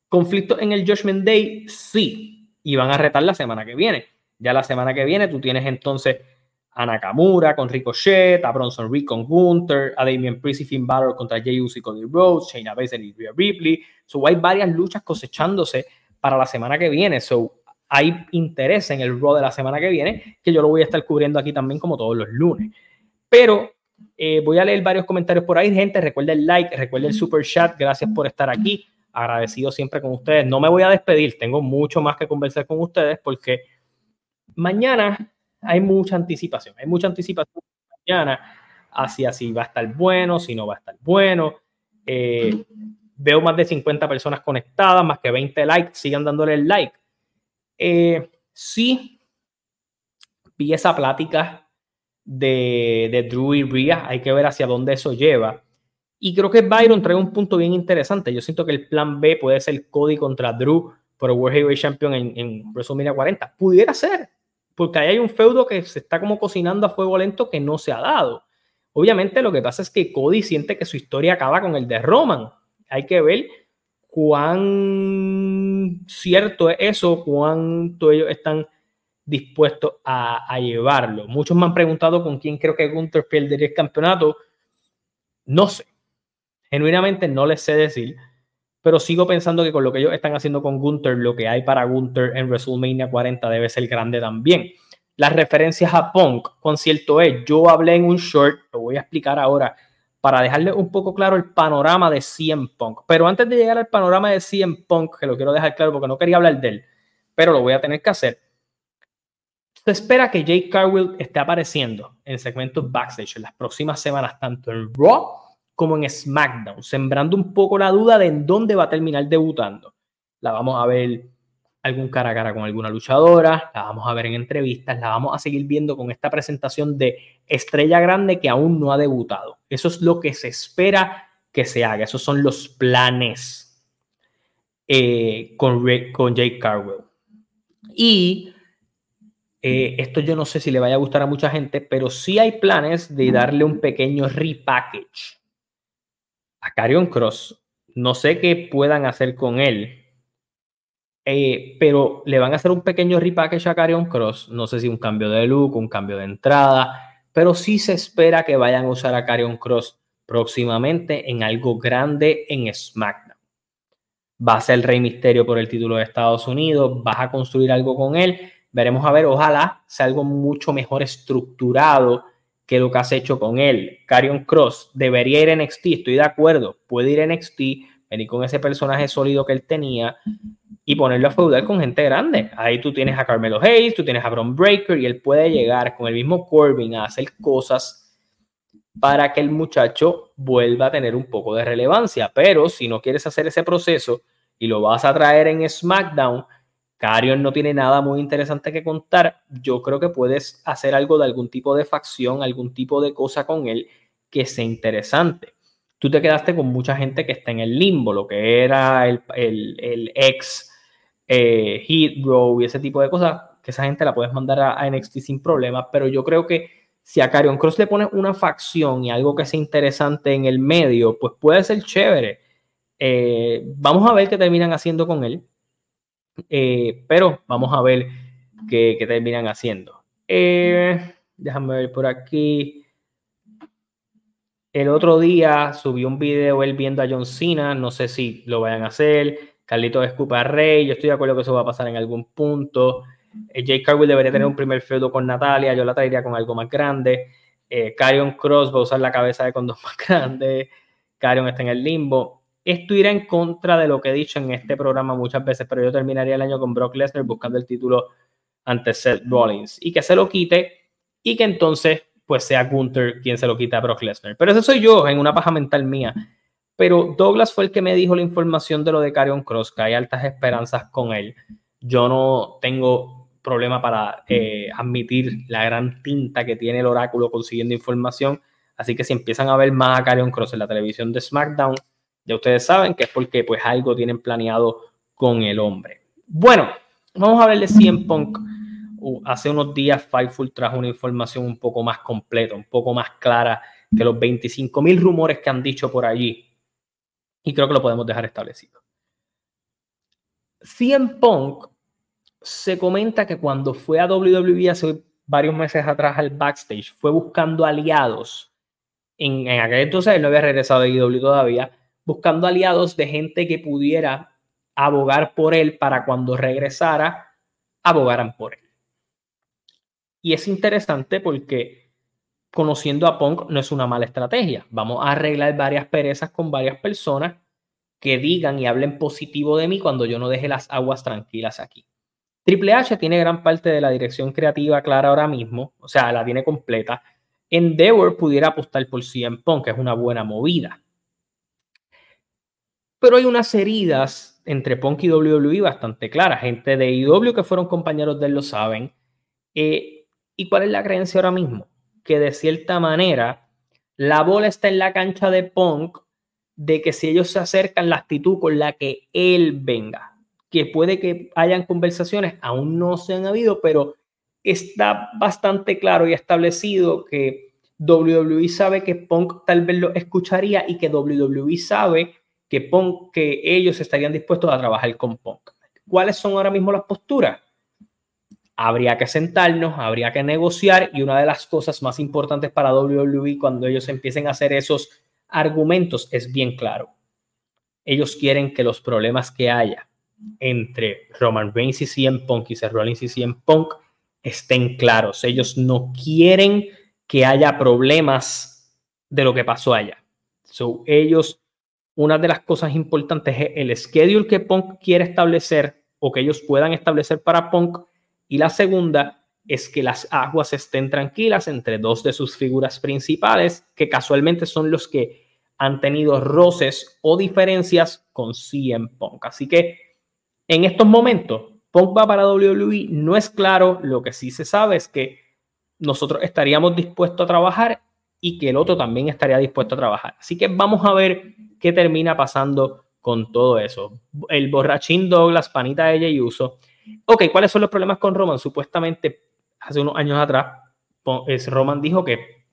¿Conflicto en el Judgment Day? Sí. Y van a retar la semana que viene. Ya la semana que viene tú tienes entonces a Nakamura con Ricochet, a Bronson Reed con Gunther, a Damian Priest y Finn Balor contra Jey Uso y Cody Rhodes, Shayna Baszler y Rhea Ripley. So hay varias luchas cosechándose para la semana que viene. So hay interés en el Raw de la semana que viene, que yo lo voy a estar cubriendo aquí también como todos los lunes. Pero eh, voy a leer varios comentarios por ahí, gente. Recuerda el like, recuerda el super chat. Gracias por estar aquí. Agradecido siempre con ustedes. No me voy a despedir, tengo mucho más que conversar con ustedes porque mañana hay mucha anticipación, hay mucha anticipación mañana hacia si va a estar bueno, si no va a estar bueno. Eh, veo más de 50 personas conectadas, más que 20 likes, sigan dándole el like. Eh, sí, vi esa plática de, de Drew y Rhea, hay que ver hacia dónde eso lleva. Y creo que Byron trae un punto bien interesante. Yo siento que el plan B puede ser Cody contra Drew por World Heavyweight Champion en, en WrestleMania 40. Pudiera ser, porque ahí hay un feudo que se está como cocinando a fuego lento que no se ha dado. Obviamente lo que pasa es que Cody siente que su historia acaba con el de Roman. Hay que ver cuán cierto es eso, cuánto ellos están dispuestos a, llevarlo. Muchos me han preguntado con quién creo que Gunther perdería el campeonato. No sé. Genuinamente no les sé decir pero sigo pensando que con lo que ellos están haciendo con Gunther, lo que hay para Gunther en WrestleMania 40 debe ser grande también. Las referencias a Punk, concierto es, yo hablé en un short, lo voy a explicar ahora, para dejarle un poco claro el panorama de CM Punk. Pero antes de llegar al panorama de CM Punk, que lo quiero dejar claro porque no quería hablar de él, pero lo voy a tener que hacer. Se espera que Jake Carwill esté apareciendo en segmentos backstage en las próximas semanas, tanto en Raw como en SmackDown, sembrando un poco la duda de en dónde va a terminar debutando. La vamos a ver algún cara a cara con alguna luchadora, la vamos a ver en entrevistas, la vamos a seguir viendo con esta presentación de estrella grande que aún no ha debutado. Eso es lo que se espera que se haga, esos son los planes eh, con, con Jake Carwell. Y eh, esto yo no sé si le vaya a gustar a mucha gente, pero sí hay planes de darle un pequeño repackage a Carion Cross. No sé qué puedan hacer con él, eh, pero le van a hacer un pequeño repackage a Carion Cross. No sé si un cambio de look, un cambio de entrada, pero sí se espera que vayan a usar a Carion Cross próximamente en algo grande en SmackDown. Va a ser el Rey Misterio por el título de Estados Unidos, vas a construir algo con él. Veremos a ver, ojalá sea algo mucho mejor estructurado que lo que has hecho con él. Carion Cross debería ir en NXT, estoy de acuerdo, puede ir en NXT, venir con ese personaje sólido que él tenía y ponerlo a feudal con gente grande. Ahí tú tienes a Carmelo Hayes, tú tienes a Bron Breaker y él puede llegar con el mismo Corbin a hacer cosas para que el muchacho vuelva a tener un poco de relevancia. Pero si no quieres hacer ese proceso y lo vas a traer en SmackDown, Carion no tiene nada muy interesante que contar. Yo creo que puedes hacer algo de algún tipo de facción, algún tipo de cosa con él que sea interesante. Tú te quedaste con mucha gente que está en el limbo, lo que era el, el, ex eh, y ese tipo de cosas, que esa gente la puedes mandar a, a NXT sin problemas, pero yo creo que si a Carion Cross le pones una facción y algo que sea interesante en el medio, pues puede ser chévere. Eh, vamos a ver qué terminan haciendo con él. Eh, pero vamos a ver qué, terminan haciendo. Eh, déjame ver por aquí. El otro día subió un video él viendo a John Cena. No sé si lo vayan a hacer. Carlito escupa Rey. Yo estoy de acuerdo que eso va a pasar en algún punto. Eh, Jake Cargill debería tener un primer feudo con Natalia, yo la traería con algo más grande. Eh, Cross va a usar la cabeza de condón más grande. Carion está en el limbo. Esto irá en contra de lo que he dicho en este programa muchas veces, pero yo terminaría el año con Brock Lesnar buscando el título ante Seth Rollins y que se lo quite y que entonces pues sea Gunther quien se lo quita a Brock Lesnar. Pero eso soy yo en una paja mental mía. Pero Douglas fue el que me dijo la información de lo de Carion Cross, que hay altas esperanzas con él. Yo no tengo problema para eh, admitir la gran tinta que tiene el oráculo consiguiendo información. Así que si empiezan a ver más a Carion Cross en la televisión de SmackDown, ya ustedes saben que es porque pues algo tienen planeado con el hombre. Bueno, vamos a hablar de CM Punk. Hace unos días Fightful trajo una información un poco más completa, un poco más clara que los 25 mil rumores que han dicho por allí. Y creo que lo podemos dejar establecido. CM Punk se comenta que cuando fue a WWE hace varios meses atrás al backstage, fue buscando aliados. En, aquel entonces él no había regresado de WWE todavía, buscando aliados de gente que pudiera abogar por él para cuando regresara, abogaran por él. Y es interesante porque conociendo a Punk no es una mala estrategia. Vamos a arreglar varias perezas con varias personas que digan y hablen positivo de mí cuando yo no deje las aguas tranquilas aquí. Triple H tiene gran parte de la dirección creativa clara ahora mismo, o sea, la tiene completa. Endeavor pudiera apostar por CM Punk, que es una buena movida. Pero hay unas heridas entre Punk y WWE bastante claras. Gente de IW que fueron compañeros de él lo saben. Eh, ¿Y cuál es la creencia ahora mismo? Que de cierta manera la bola está en la cancha de Punk de que si ellos se acercan, la actitud con la que él venga que puede que hayan conversaciones, aún no se han habido, pero está bastante claro y establecido que WWE sabe que Punk tal vez lo escucharía y que WWE sabe que Punk, que ellos estarían dispuestos a trabajar con Punk. ¿Cuáles son ahora mismo las posturas? Habría que sentarnos, habría que negociar y una de las cosas más importantes para WWE cuando ellos empiecen a hacer esos argumentos es bien claro. Ellos quieren que los problemas que haya entre Roman Reigns y CM Punk y Seth Rollins y CM Punk estén claros. Ellos no quieren que haya problemas de lo que pasó allá. So, ellos, una de las cosas importantes es el schedule que Punk quiere establecer o que ellos puedan establecer para Punk. Y la segunda es que las aguas estén tranquilas entre dos de sus figuras principales, que casualmente son los que han tenido roces o diferencias con CM Punk. Así que en estos momentos, Punk va para WWE, no es claro, lo que sí se sabe es que nosotros estaríamos dispuestos a trabajar y que el otro también estaría dispuesto a trabajar. Así que vamos a ver qué termina pasando con todo eso. El borrachín Douglas, panita de ella y uso. Ok, ¿cuáles son los problemas con Roman? Supuestamente, hace unos años atrás, Roman dijo que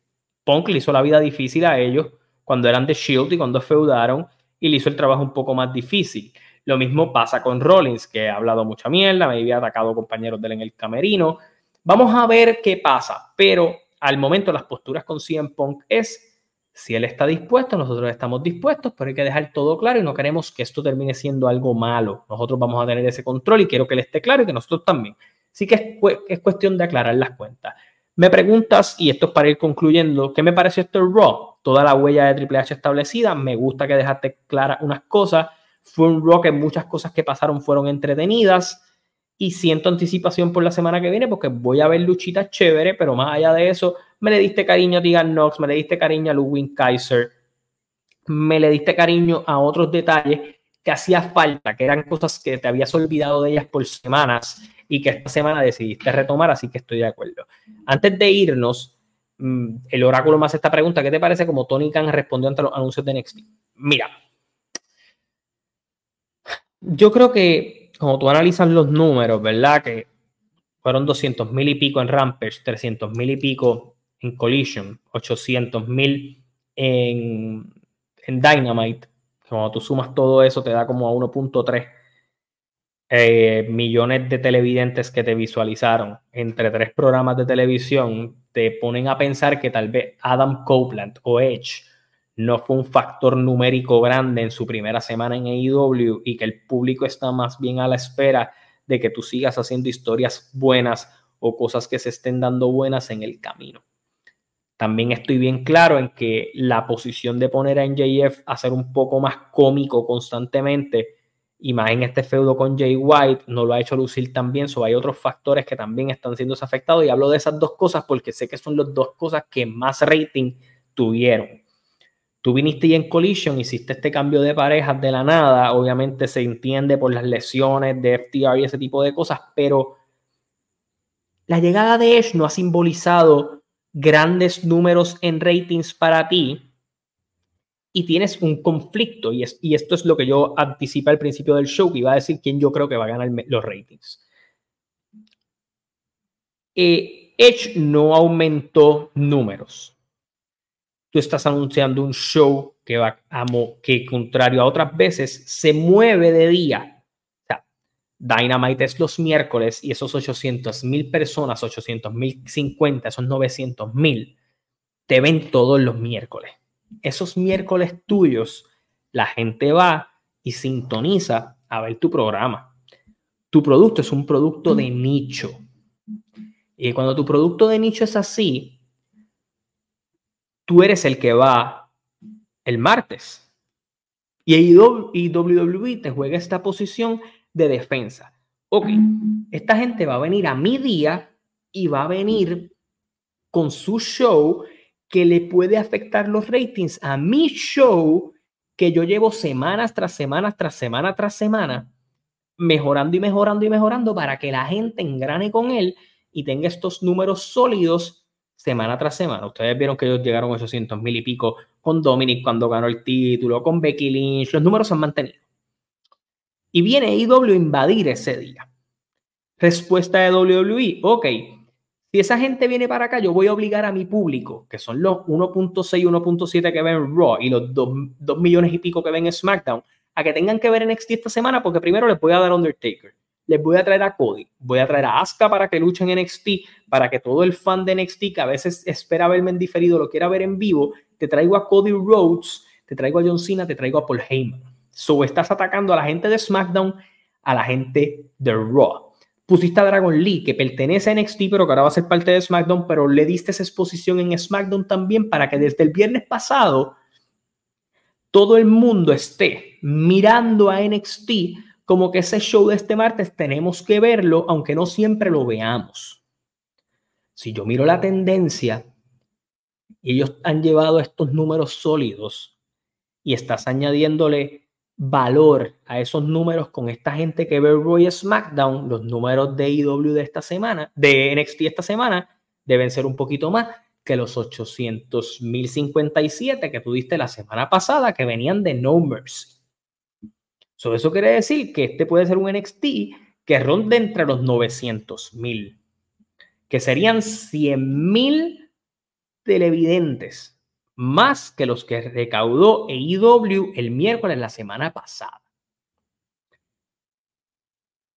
Punk le hizo la vida difícil a ellos cuando eran de Shield y cuando feudaron y le hizo el trabajo un poco más difícil. Lo mismo pasa con Rollins, que ha hablado mucha mierda, me había atacado compañeros de él en el camerino. Vamos a ver qué pasa, pero al momento las posturas con CM Punk es si él está dispuesto, nosotros estamos dispuestos, pero hay que dejar todo claro y no queremos que esto termine siendo algo malo. Nosotros vamos a tener ese control y quiero que él esté claro y que nosotros también. Así que es, es cuestión de aclarar las cuentas. Me preguntas, y esto es para ir concluyendo, ¿qué me pareció esto Raw? toda la huella de Triple H establecida. Me gusta que dejaste claras unas cosas. Fue un Raw que muchas cosas que pasaron fueron entretenidas y siento anticipación por la semana que viene porque voy a ver luchitas chévere, pero más allá de eso, me le diste cariño a Tegan Knox, me le diste cariño a Ludwig Kaiser, me le diste cariño a otros detalles que hacía falta, que eran cosas que te habías olvidado de ellas por semanas y que esta semana decidiste retomar, así que estoy de acuerdo. Antes de irnos, mm, el oráculo más esta pregunta, ¿qué te parece como Tony Khan respondió ante los anuncios de NXT? Mira, yo creo que como tú analizas los números, ¿verdad? Que fueron 200 mil y pico en Rampage, 300 mil y pico en Collision, 800 mil en, en, Dynamite. Cuando tú sumas todo eso, te da como a 1.3 eh, millones de televidentes que te visualizaron entre tres programas de televisión. Te ponen a pensar que tal vez Adam Copeland o Edge no fue un factor numérico grande en su primera semana en AEW y que el público está más bien a la espera de que tú sigas haciendo historias buenas o cosas que se estén dando buenas en el camino. También estoy bien claro en que la posición de poner a NJF a ser un poco más cómico constantemente y más en este feudo con Jay White no lo ha hecho lucir también, so hay otros factores que también están siendo afectados y hablo de esas dos cosas porque sé que son las dos cosas que más rating tuvieron tú viniste y en Collision hiciste este cambio de parejas de la nada, obviamente se entiende por las lesiones de FTR y ese tipo de cosas, pero la llegada de Edge no ha simbolizado grandes números en ratings para ti y tienes un conflicto y, y esto es lo que yo anticipé al principio del show, que iba a decir quién yo creo que va a ganar los ratings. Eh, Edge no aumentó números tú estás anunciando un show que va que contrario a otras veces se mueve de día. O Dynamite es los miércoles y esos 800 mil personas, 800 mil 50, esos 900 mil, te ven todos los miércoles. Esos miércoles tuyos, la gente va y sintoniza a ver tu programa. Tu producto es un producto de nicho. Y cuando tu producto de nicho es así, tú eres el que va el martes. Y WWE te juega esta posición de defensa. Ok, esta gente va a venir a mi día y va a venir con su show que le puede afectar los ratings a mi show que yo llevo semanas tras semanas tras semana tras semana mejorando y mejorando y mejorando para que la gente engrane con él y tenga estos números sólidos semana tras semana. Ustedes vieron que ellos llegaron a 800 mil y pico con Dominic cuando ganó el título, con Becky Lynch, los números se han mantenido. Y viene IW a invadir ese día. Respuesta de WWE, ok, si esa gente viene para acá, yo voy a obligar a mi público, que son los 1.6 y 1.7 que ven Raw y los 2, 2 millones y pico que ven SmackDown, a que tengan que ver NXT esta semana porque primero les voy a dar Undertaker les voy a traer a Cody, voy a traer a Asuka para que luchen en NXT, para que todo el fan de NXT que a veces espera verme en diferido lo quiera ver en vivo, te traigo a Cody Rhodes, te traigo a John Cena, te traigo a Paul Heyman. So estás atacando a la gente de SmackDown, a la gente de Raw. Pusiste a Dragon Lee, que pertenece a NXT, pero que ahora va a ser parte de SmackDown, pero le diste esa exposición en SmackDown también para que desde el viernes pasado todo el mundo esté mirando a NXT como que ese show de este martes tenemos que verlo, aunque no siempre lo veamos. Si yo miro la tendencia, ellos han llevado estos números sólidos y estás añadiéndole valor a esos números con esta gente que ve Roy SmackDown, los números de IW de esta semana, de NXT esta semana, deben ser un poquito más que los 800.057 que tuviste la semana pasada que venían de No Mercy eso quiere decir que este puede ser un NXT que ronde entre los 900 mil, que serían 100 mil televidentes más que los que recaudó AEW el miércoles la semana pasada.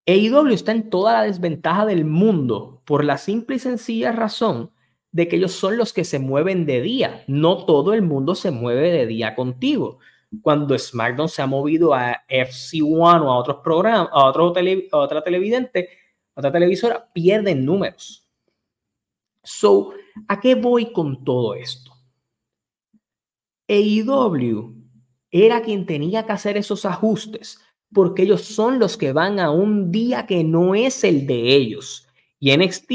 AEW está en toda la desventaja del mundo por la simple y sencilla razón de que ellos son los que se mueven de día. No todo el mundo se mueve de día contigo cuando SmackDown se ha movido a FC1 o a otros programas, a, otro otra televidente, otra televisora, pierden números. So, ¿a qué voy con todo esto? AEW era quien tenía que hacer esos ajustes, porque ellos son los que van a un día que no es el de ellos. Y NXT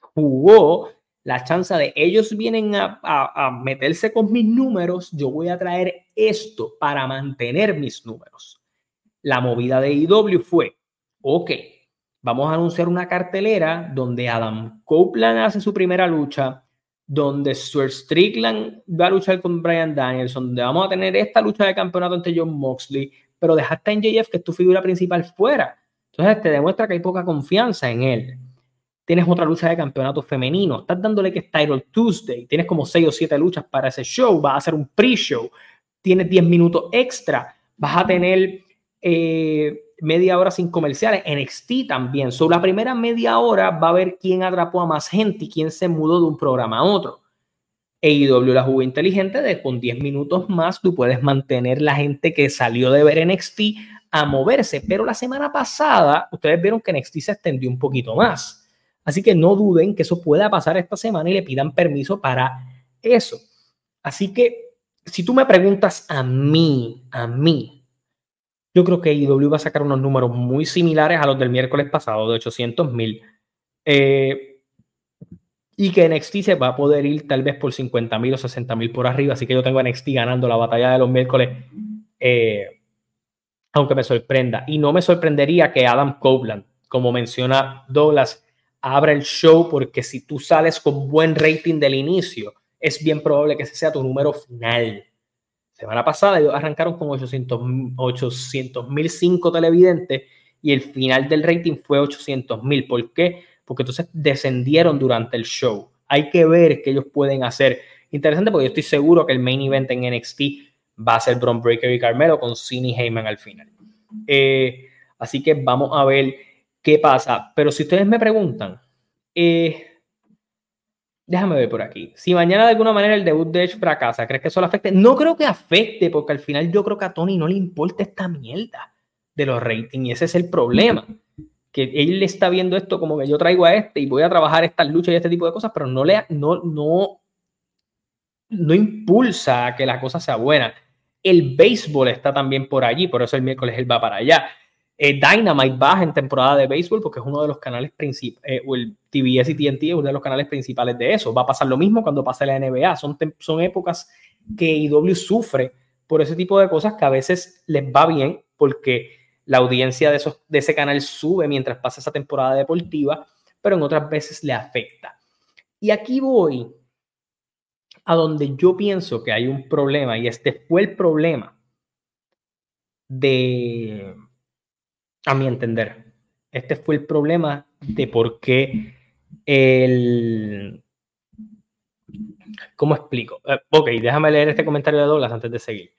jugó la chance de ellos vienen a, meterse con mis números, yo voy a traer esto para mantener mis números. La movida de IW fue, ok, vamos a anunciar una cartelera donde Adam Copeland hace su primera lucha, donde Stuart Strickland va a luchar con Brian Danielson, donde vamos a tener esta lucha de campeonato ante John Moxley, pero dejaste en JF, que es tu figura principal, fuera. Entonces te demuestra que hay poca confianza en él. Tienes otra lucha de campeonato femenino, estás dándole que es Title Tuesday, tienes como seis o siete luchas para ese show, vas a hacer un pre-show, tienes 10 minutos extra, vas a tener eh, media hora sin comerciales. NXT también. Sobre la primera media hora va a ver quién atrapó a más gente y quién se mudó de un programa a otro. AEW la jugó inteligente de con 10 minutos más tú puedes mantener la gente que salió de ver NXT a moverse. Pero la semana pasada ustedes vieron que NXT se extendió un poquito más. Así que no duden que eso pueda pasar esta semana y le pidan permiso para eso. Así que si tú me preguntas a mí, a mí, yo creo que IW va a sacar unos números muy similares a los del miércoles pasado, de 800 mil. Eh, y que NXT se va a poder ir tal vez por 50 mil o 60 mil por arriba. Así que yo tengo a NXT ganando la batalla de los miércoles, eh, aunque me sorprenda. Y no me sorprendería que Adam Copeland, como menciona Douglas, abra el show, porque si tú sales con buen rating del inicio, es bien probable que ese sea tu número final semana pasada ellos arrancaron con 800 mil 5 televidentes y el final del rating fue 800 mil. ¿Por qué? Porque entonces descendieron durante el show. Hay que ver qué ellos pueden hacer. Interesante porque yo estoy seguro que el main event en NXT va a ser Bron Breaker y Carmelo con Cine Heyman al final. Eh, así que vamos a ver qué pasa. Pero si ustedes me preguntan, eh, Déjame ver por aquí. Si mañana de alguna manera el debut de Edge fracasa, ¿crees que eso le afecte? No creo que afecte, porque al final yo creo que a Tony no le importa esta mierda de los ratings y ese es el problema. Que él le está viendo esto como que yo traigo a este y voy a trabajar estas luchas y este tipo de cosas, pero no le no, no, no impulsa a que la cosa sea buena. El béisbol está también por allí, por eso el miércoles él va para allá. Eh, Dynamite baja en temporada de béisbol porque es uno de los canales principales, eh, o el TBS y TNT es uno de los canales principales de eso. Va a pasar lo mismo cuando pase la NBA. Son, son épocas que IW sufre por ese tipo de cosas que a veces les va bien porque la audiencia de, esos, de ese canal sube mientras pasa esa temporada deportiva, pero en otras veces le afecta. Y aquí voy a donde yo pienso que hay un problema y este fue el problema de a mi entender. Este fue el problema de por qué el... ¿Cómo explico? Eh, ok, déjame leer este comentario de Douglas antes de seguir.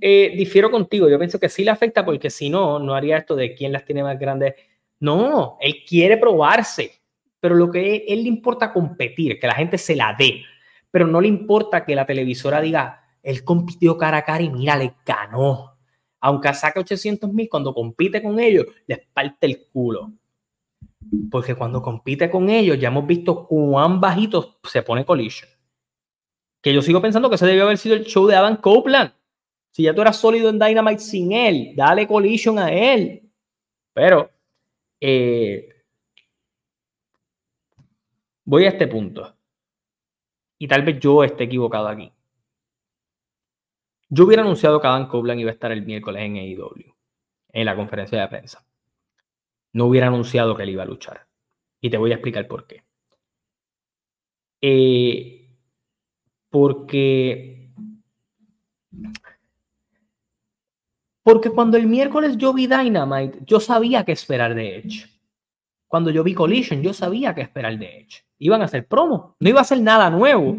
Eh, difiero contigo, yo pienso que sí le afecta porque si no, no haría esto de quién las tiene más grandes. No, él quiere probarse, pero lo que él, él le importa competir, que la gente se la dé, pero no le importa que la televisora diga, él compitió cara a cara y mira, le ganó aunque saque 800 mil, cuando compite con ellos, les parte el culo. Porque cuando compite con ellos, ya hemos visto cuán bajitos se pone Collision. Que yo sigo pensando que ese debió haber sido el show de Adam Copeland. Si ya tú eras sólido en Dynamite sin él, dale Collision a él. Pero eh, voy a este punto. Y tal vez yo esté equivocado aquí. Yo hubiera anunciado que Adam Copeland iba a estar el miércoles en AEW, en la conferencia de prensa. No hubiera anunciado que él iba a luchar. Y te voy a explicar por qué. Eh, porque. Porque cuando el miércoles yo vi Dynamite, yo sabía qué esperar de Edge. Cuando yo vi Collision, yo sabía qué esperar de Edge. Iban a hacer promo, no iba a hacer nada nuevo.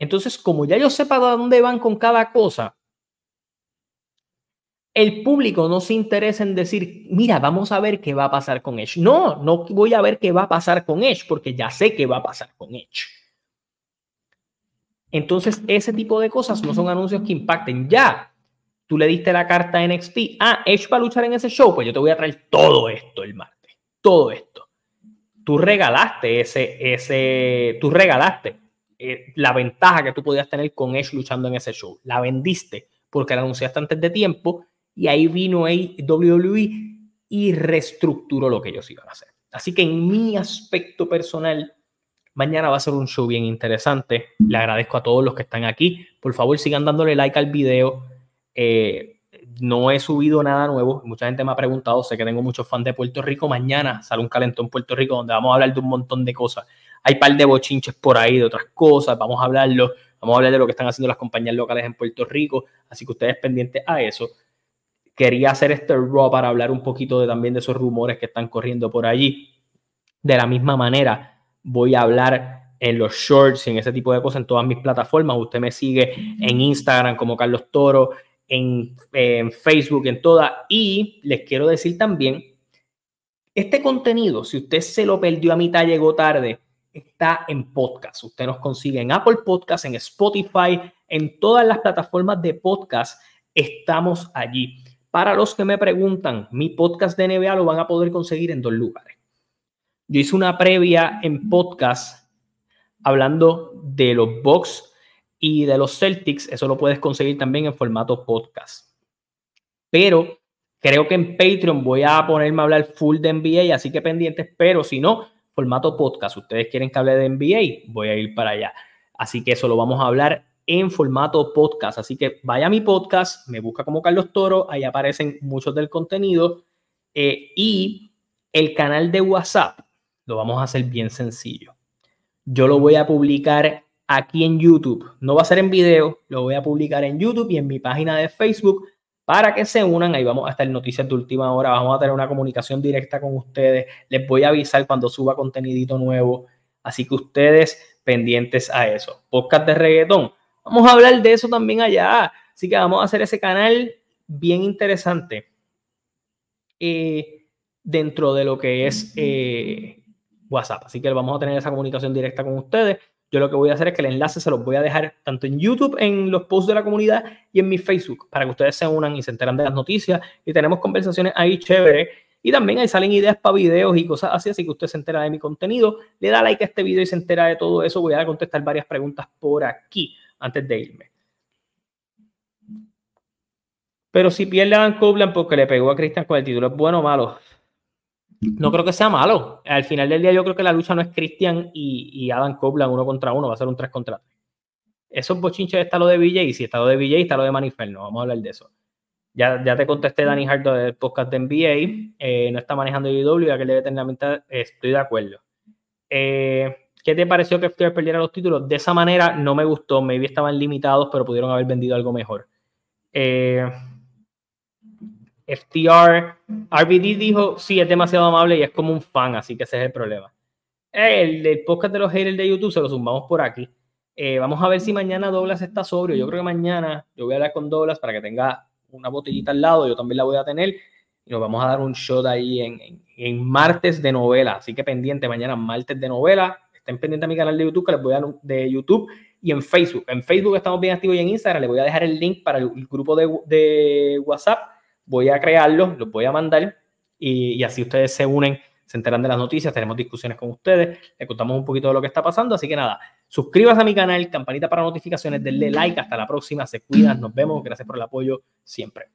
Entonces, como ya yo sepa dónde van con cada cosa, el público no se interesa en decir, mira, vamos a ver qué va a pasar con Edge. No, no voy a ver qué va a pasar con Edge porque ya sé qué va a pasar con Edge. Entonces, ese tipo de cosas no son anuncios que impacten. Ya, tú le diste la carta a NXT. Ah, Edge va a luchar en ese show. Pues yo te voy a traer todo esto el martes. Todo esto. Tú regalaste ese, ese, tú regalaste eh, la ventaja que tú podías tener con Edge luchando en ese show. La vendiste porque la anunciaste antes de tiempo y ahí vino WWE y reestructuró lo que ellos iban a hacer. Así que en mi aspecto personal, mañana va a ser un show bien interesante. Le agradezco a todos los que están aquí. Por favor, sigan dándole like al video. Eh, no he subido nada nuevo. Mucha gente me ha preguntado, sé que tengo muchos fans de Puerto Rico. Mañana sale un calentón Puerto Rico donde vamos a hablar de un montón de cosas. Hay un par de bochinches por ahí, de otras cosas. Vamos a hablarlo. Vamos a hablar de lo que están haciendo las compañías locales en Puerto Rico. Así que ustedes pendientes a eso. Quería hacer este raw para hablar un poquito de, también de esos rumores que están corriendo por allí. De la misma manera, voy a hablar en los shorts y en ese tipo de cosas en todas mis plataformas. Usted me sigue en Instagram como Carlos Toro, en, en Facebook, en todas. Y les quiero decir también, este contenido, si usted se lo perdió a mitad, llegó tarde, está en podcast. Usted nos consigue en Apple Podcast, en Spotify, en todas las plataformas de podcast. Estamos allí. Para los que me preguntan, mi podcast de NBA lo van a poder conseguir en dos lugares. Yo hice una previa en podcast hablando de los Bucks y de los Celtics. Eso lo puedes conseguir también en formato podcast. Pero creo que en Patreon voy a ponerme a hablar full de NBA, así que pendientes. Pero si no, formato podcast. Ustedes quieren que hable de NBA, voy a ir para allá. Así que eso lo vamos a hablar en formato podcast. Así que vaya a mi podcast, me busca como Carlos Toro, ahí aparecen muchos del contenido. Eh, y el canal de WhatsApp lo vamos a hacer bien sencillo. Yo lo voy a publicar aquí en YouTube. No va a ser en video, lo voy a publicar en YouTube y en mi página de Facebook para que se unan. Ahí vamos a estar noticias de última hora. Vamos a tener una comunicación directa con ustedes. Les voy a avisar cuando suba contenidito nuevo. Así que ustedes pendientes a eso. Podcast de reggaetón. Vamos a hablar de eso también allá. Así que vamos a hacer ese canal bien interesante eh, dentro de lo que es eh, WhatsApp. Así que vamos a tener esa comunicación directa con ustedes. Yo lo que voy a hacer es que el enlace se los voy a dejar tanto en YouTube, en los posts de la comunidad y en mi Facebook para que ustedes se unan y se enteran de las noticias y tenemos conversaciones ahí chévere. Y también ahí salen ideas para videos y cosas así, así que usted se entera de mi contenido, le da like a este video y se entera de todo eso. Voy a contestar varias preguntas por aquí antes de irme. Pero si pierde a Copeland porque le pegó a Christian con el título, ¿es bueno o malo? No creo que sea malo. Al final del día yo creo que la lucha no es Christian y, y Adam Copeland uno contra uno, va a ser un 3 contra 3. Esos bochinches está lo de BJ, si está lo de BJ, está lo de Maniferno, vamos a hablar de eso. Ya, ya te contesté Danny Hart del podcast de NBA, eh, no está manejando IW, ya que debe tener la mitad, estoy de acuerdo. Eh, ¿Qué te pareció que FTR perdiera los títulos? De esa manera no me gustó. Maybe estaban limitados, pero pudieron haber vendido algo mejor. Eh, FTR, RBD dijo, sí, es demasiado amable y es como un fan, así que ese es el problema. El, podcast de los haters de YouTube se lo zumbamos por aquí. Eh, vamos a ver si mañana Douglas está sobrio. Yo creo que mañana yo voy a hablar con Douglas para que tenga una botellita al lado. Yo también la voy a tener. Y nos vamos a dar un shot ahí en, en martes de novela. Así que pendiente, mañana martes de novela estén pendientes a mi canal de YouTube que les voy a dar de YouTube y en Facebook. En Facebook estamos bien activos y en Instagram les voy a dejar el link para el, grupo de, WhatsApp. Voy a crearlo, los voy a mandar y, así ustedes se unen, se enteran de las noticias, tenemos discusiones con ustedes, les contamos un poquito de lo que está pasando. Así que nada, suscríbase a mi canal, campanita para notificaciones, denle like. Hasta la próxima, se cuidan, nos vemos. Gracias por el apoyo siempre.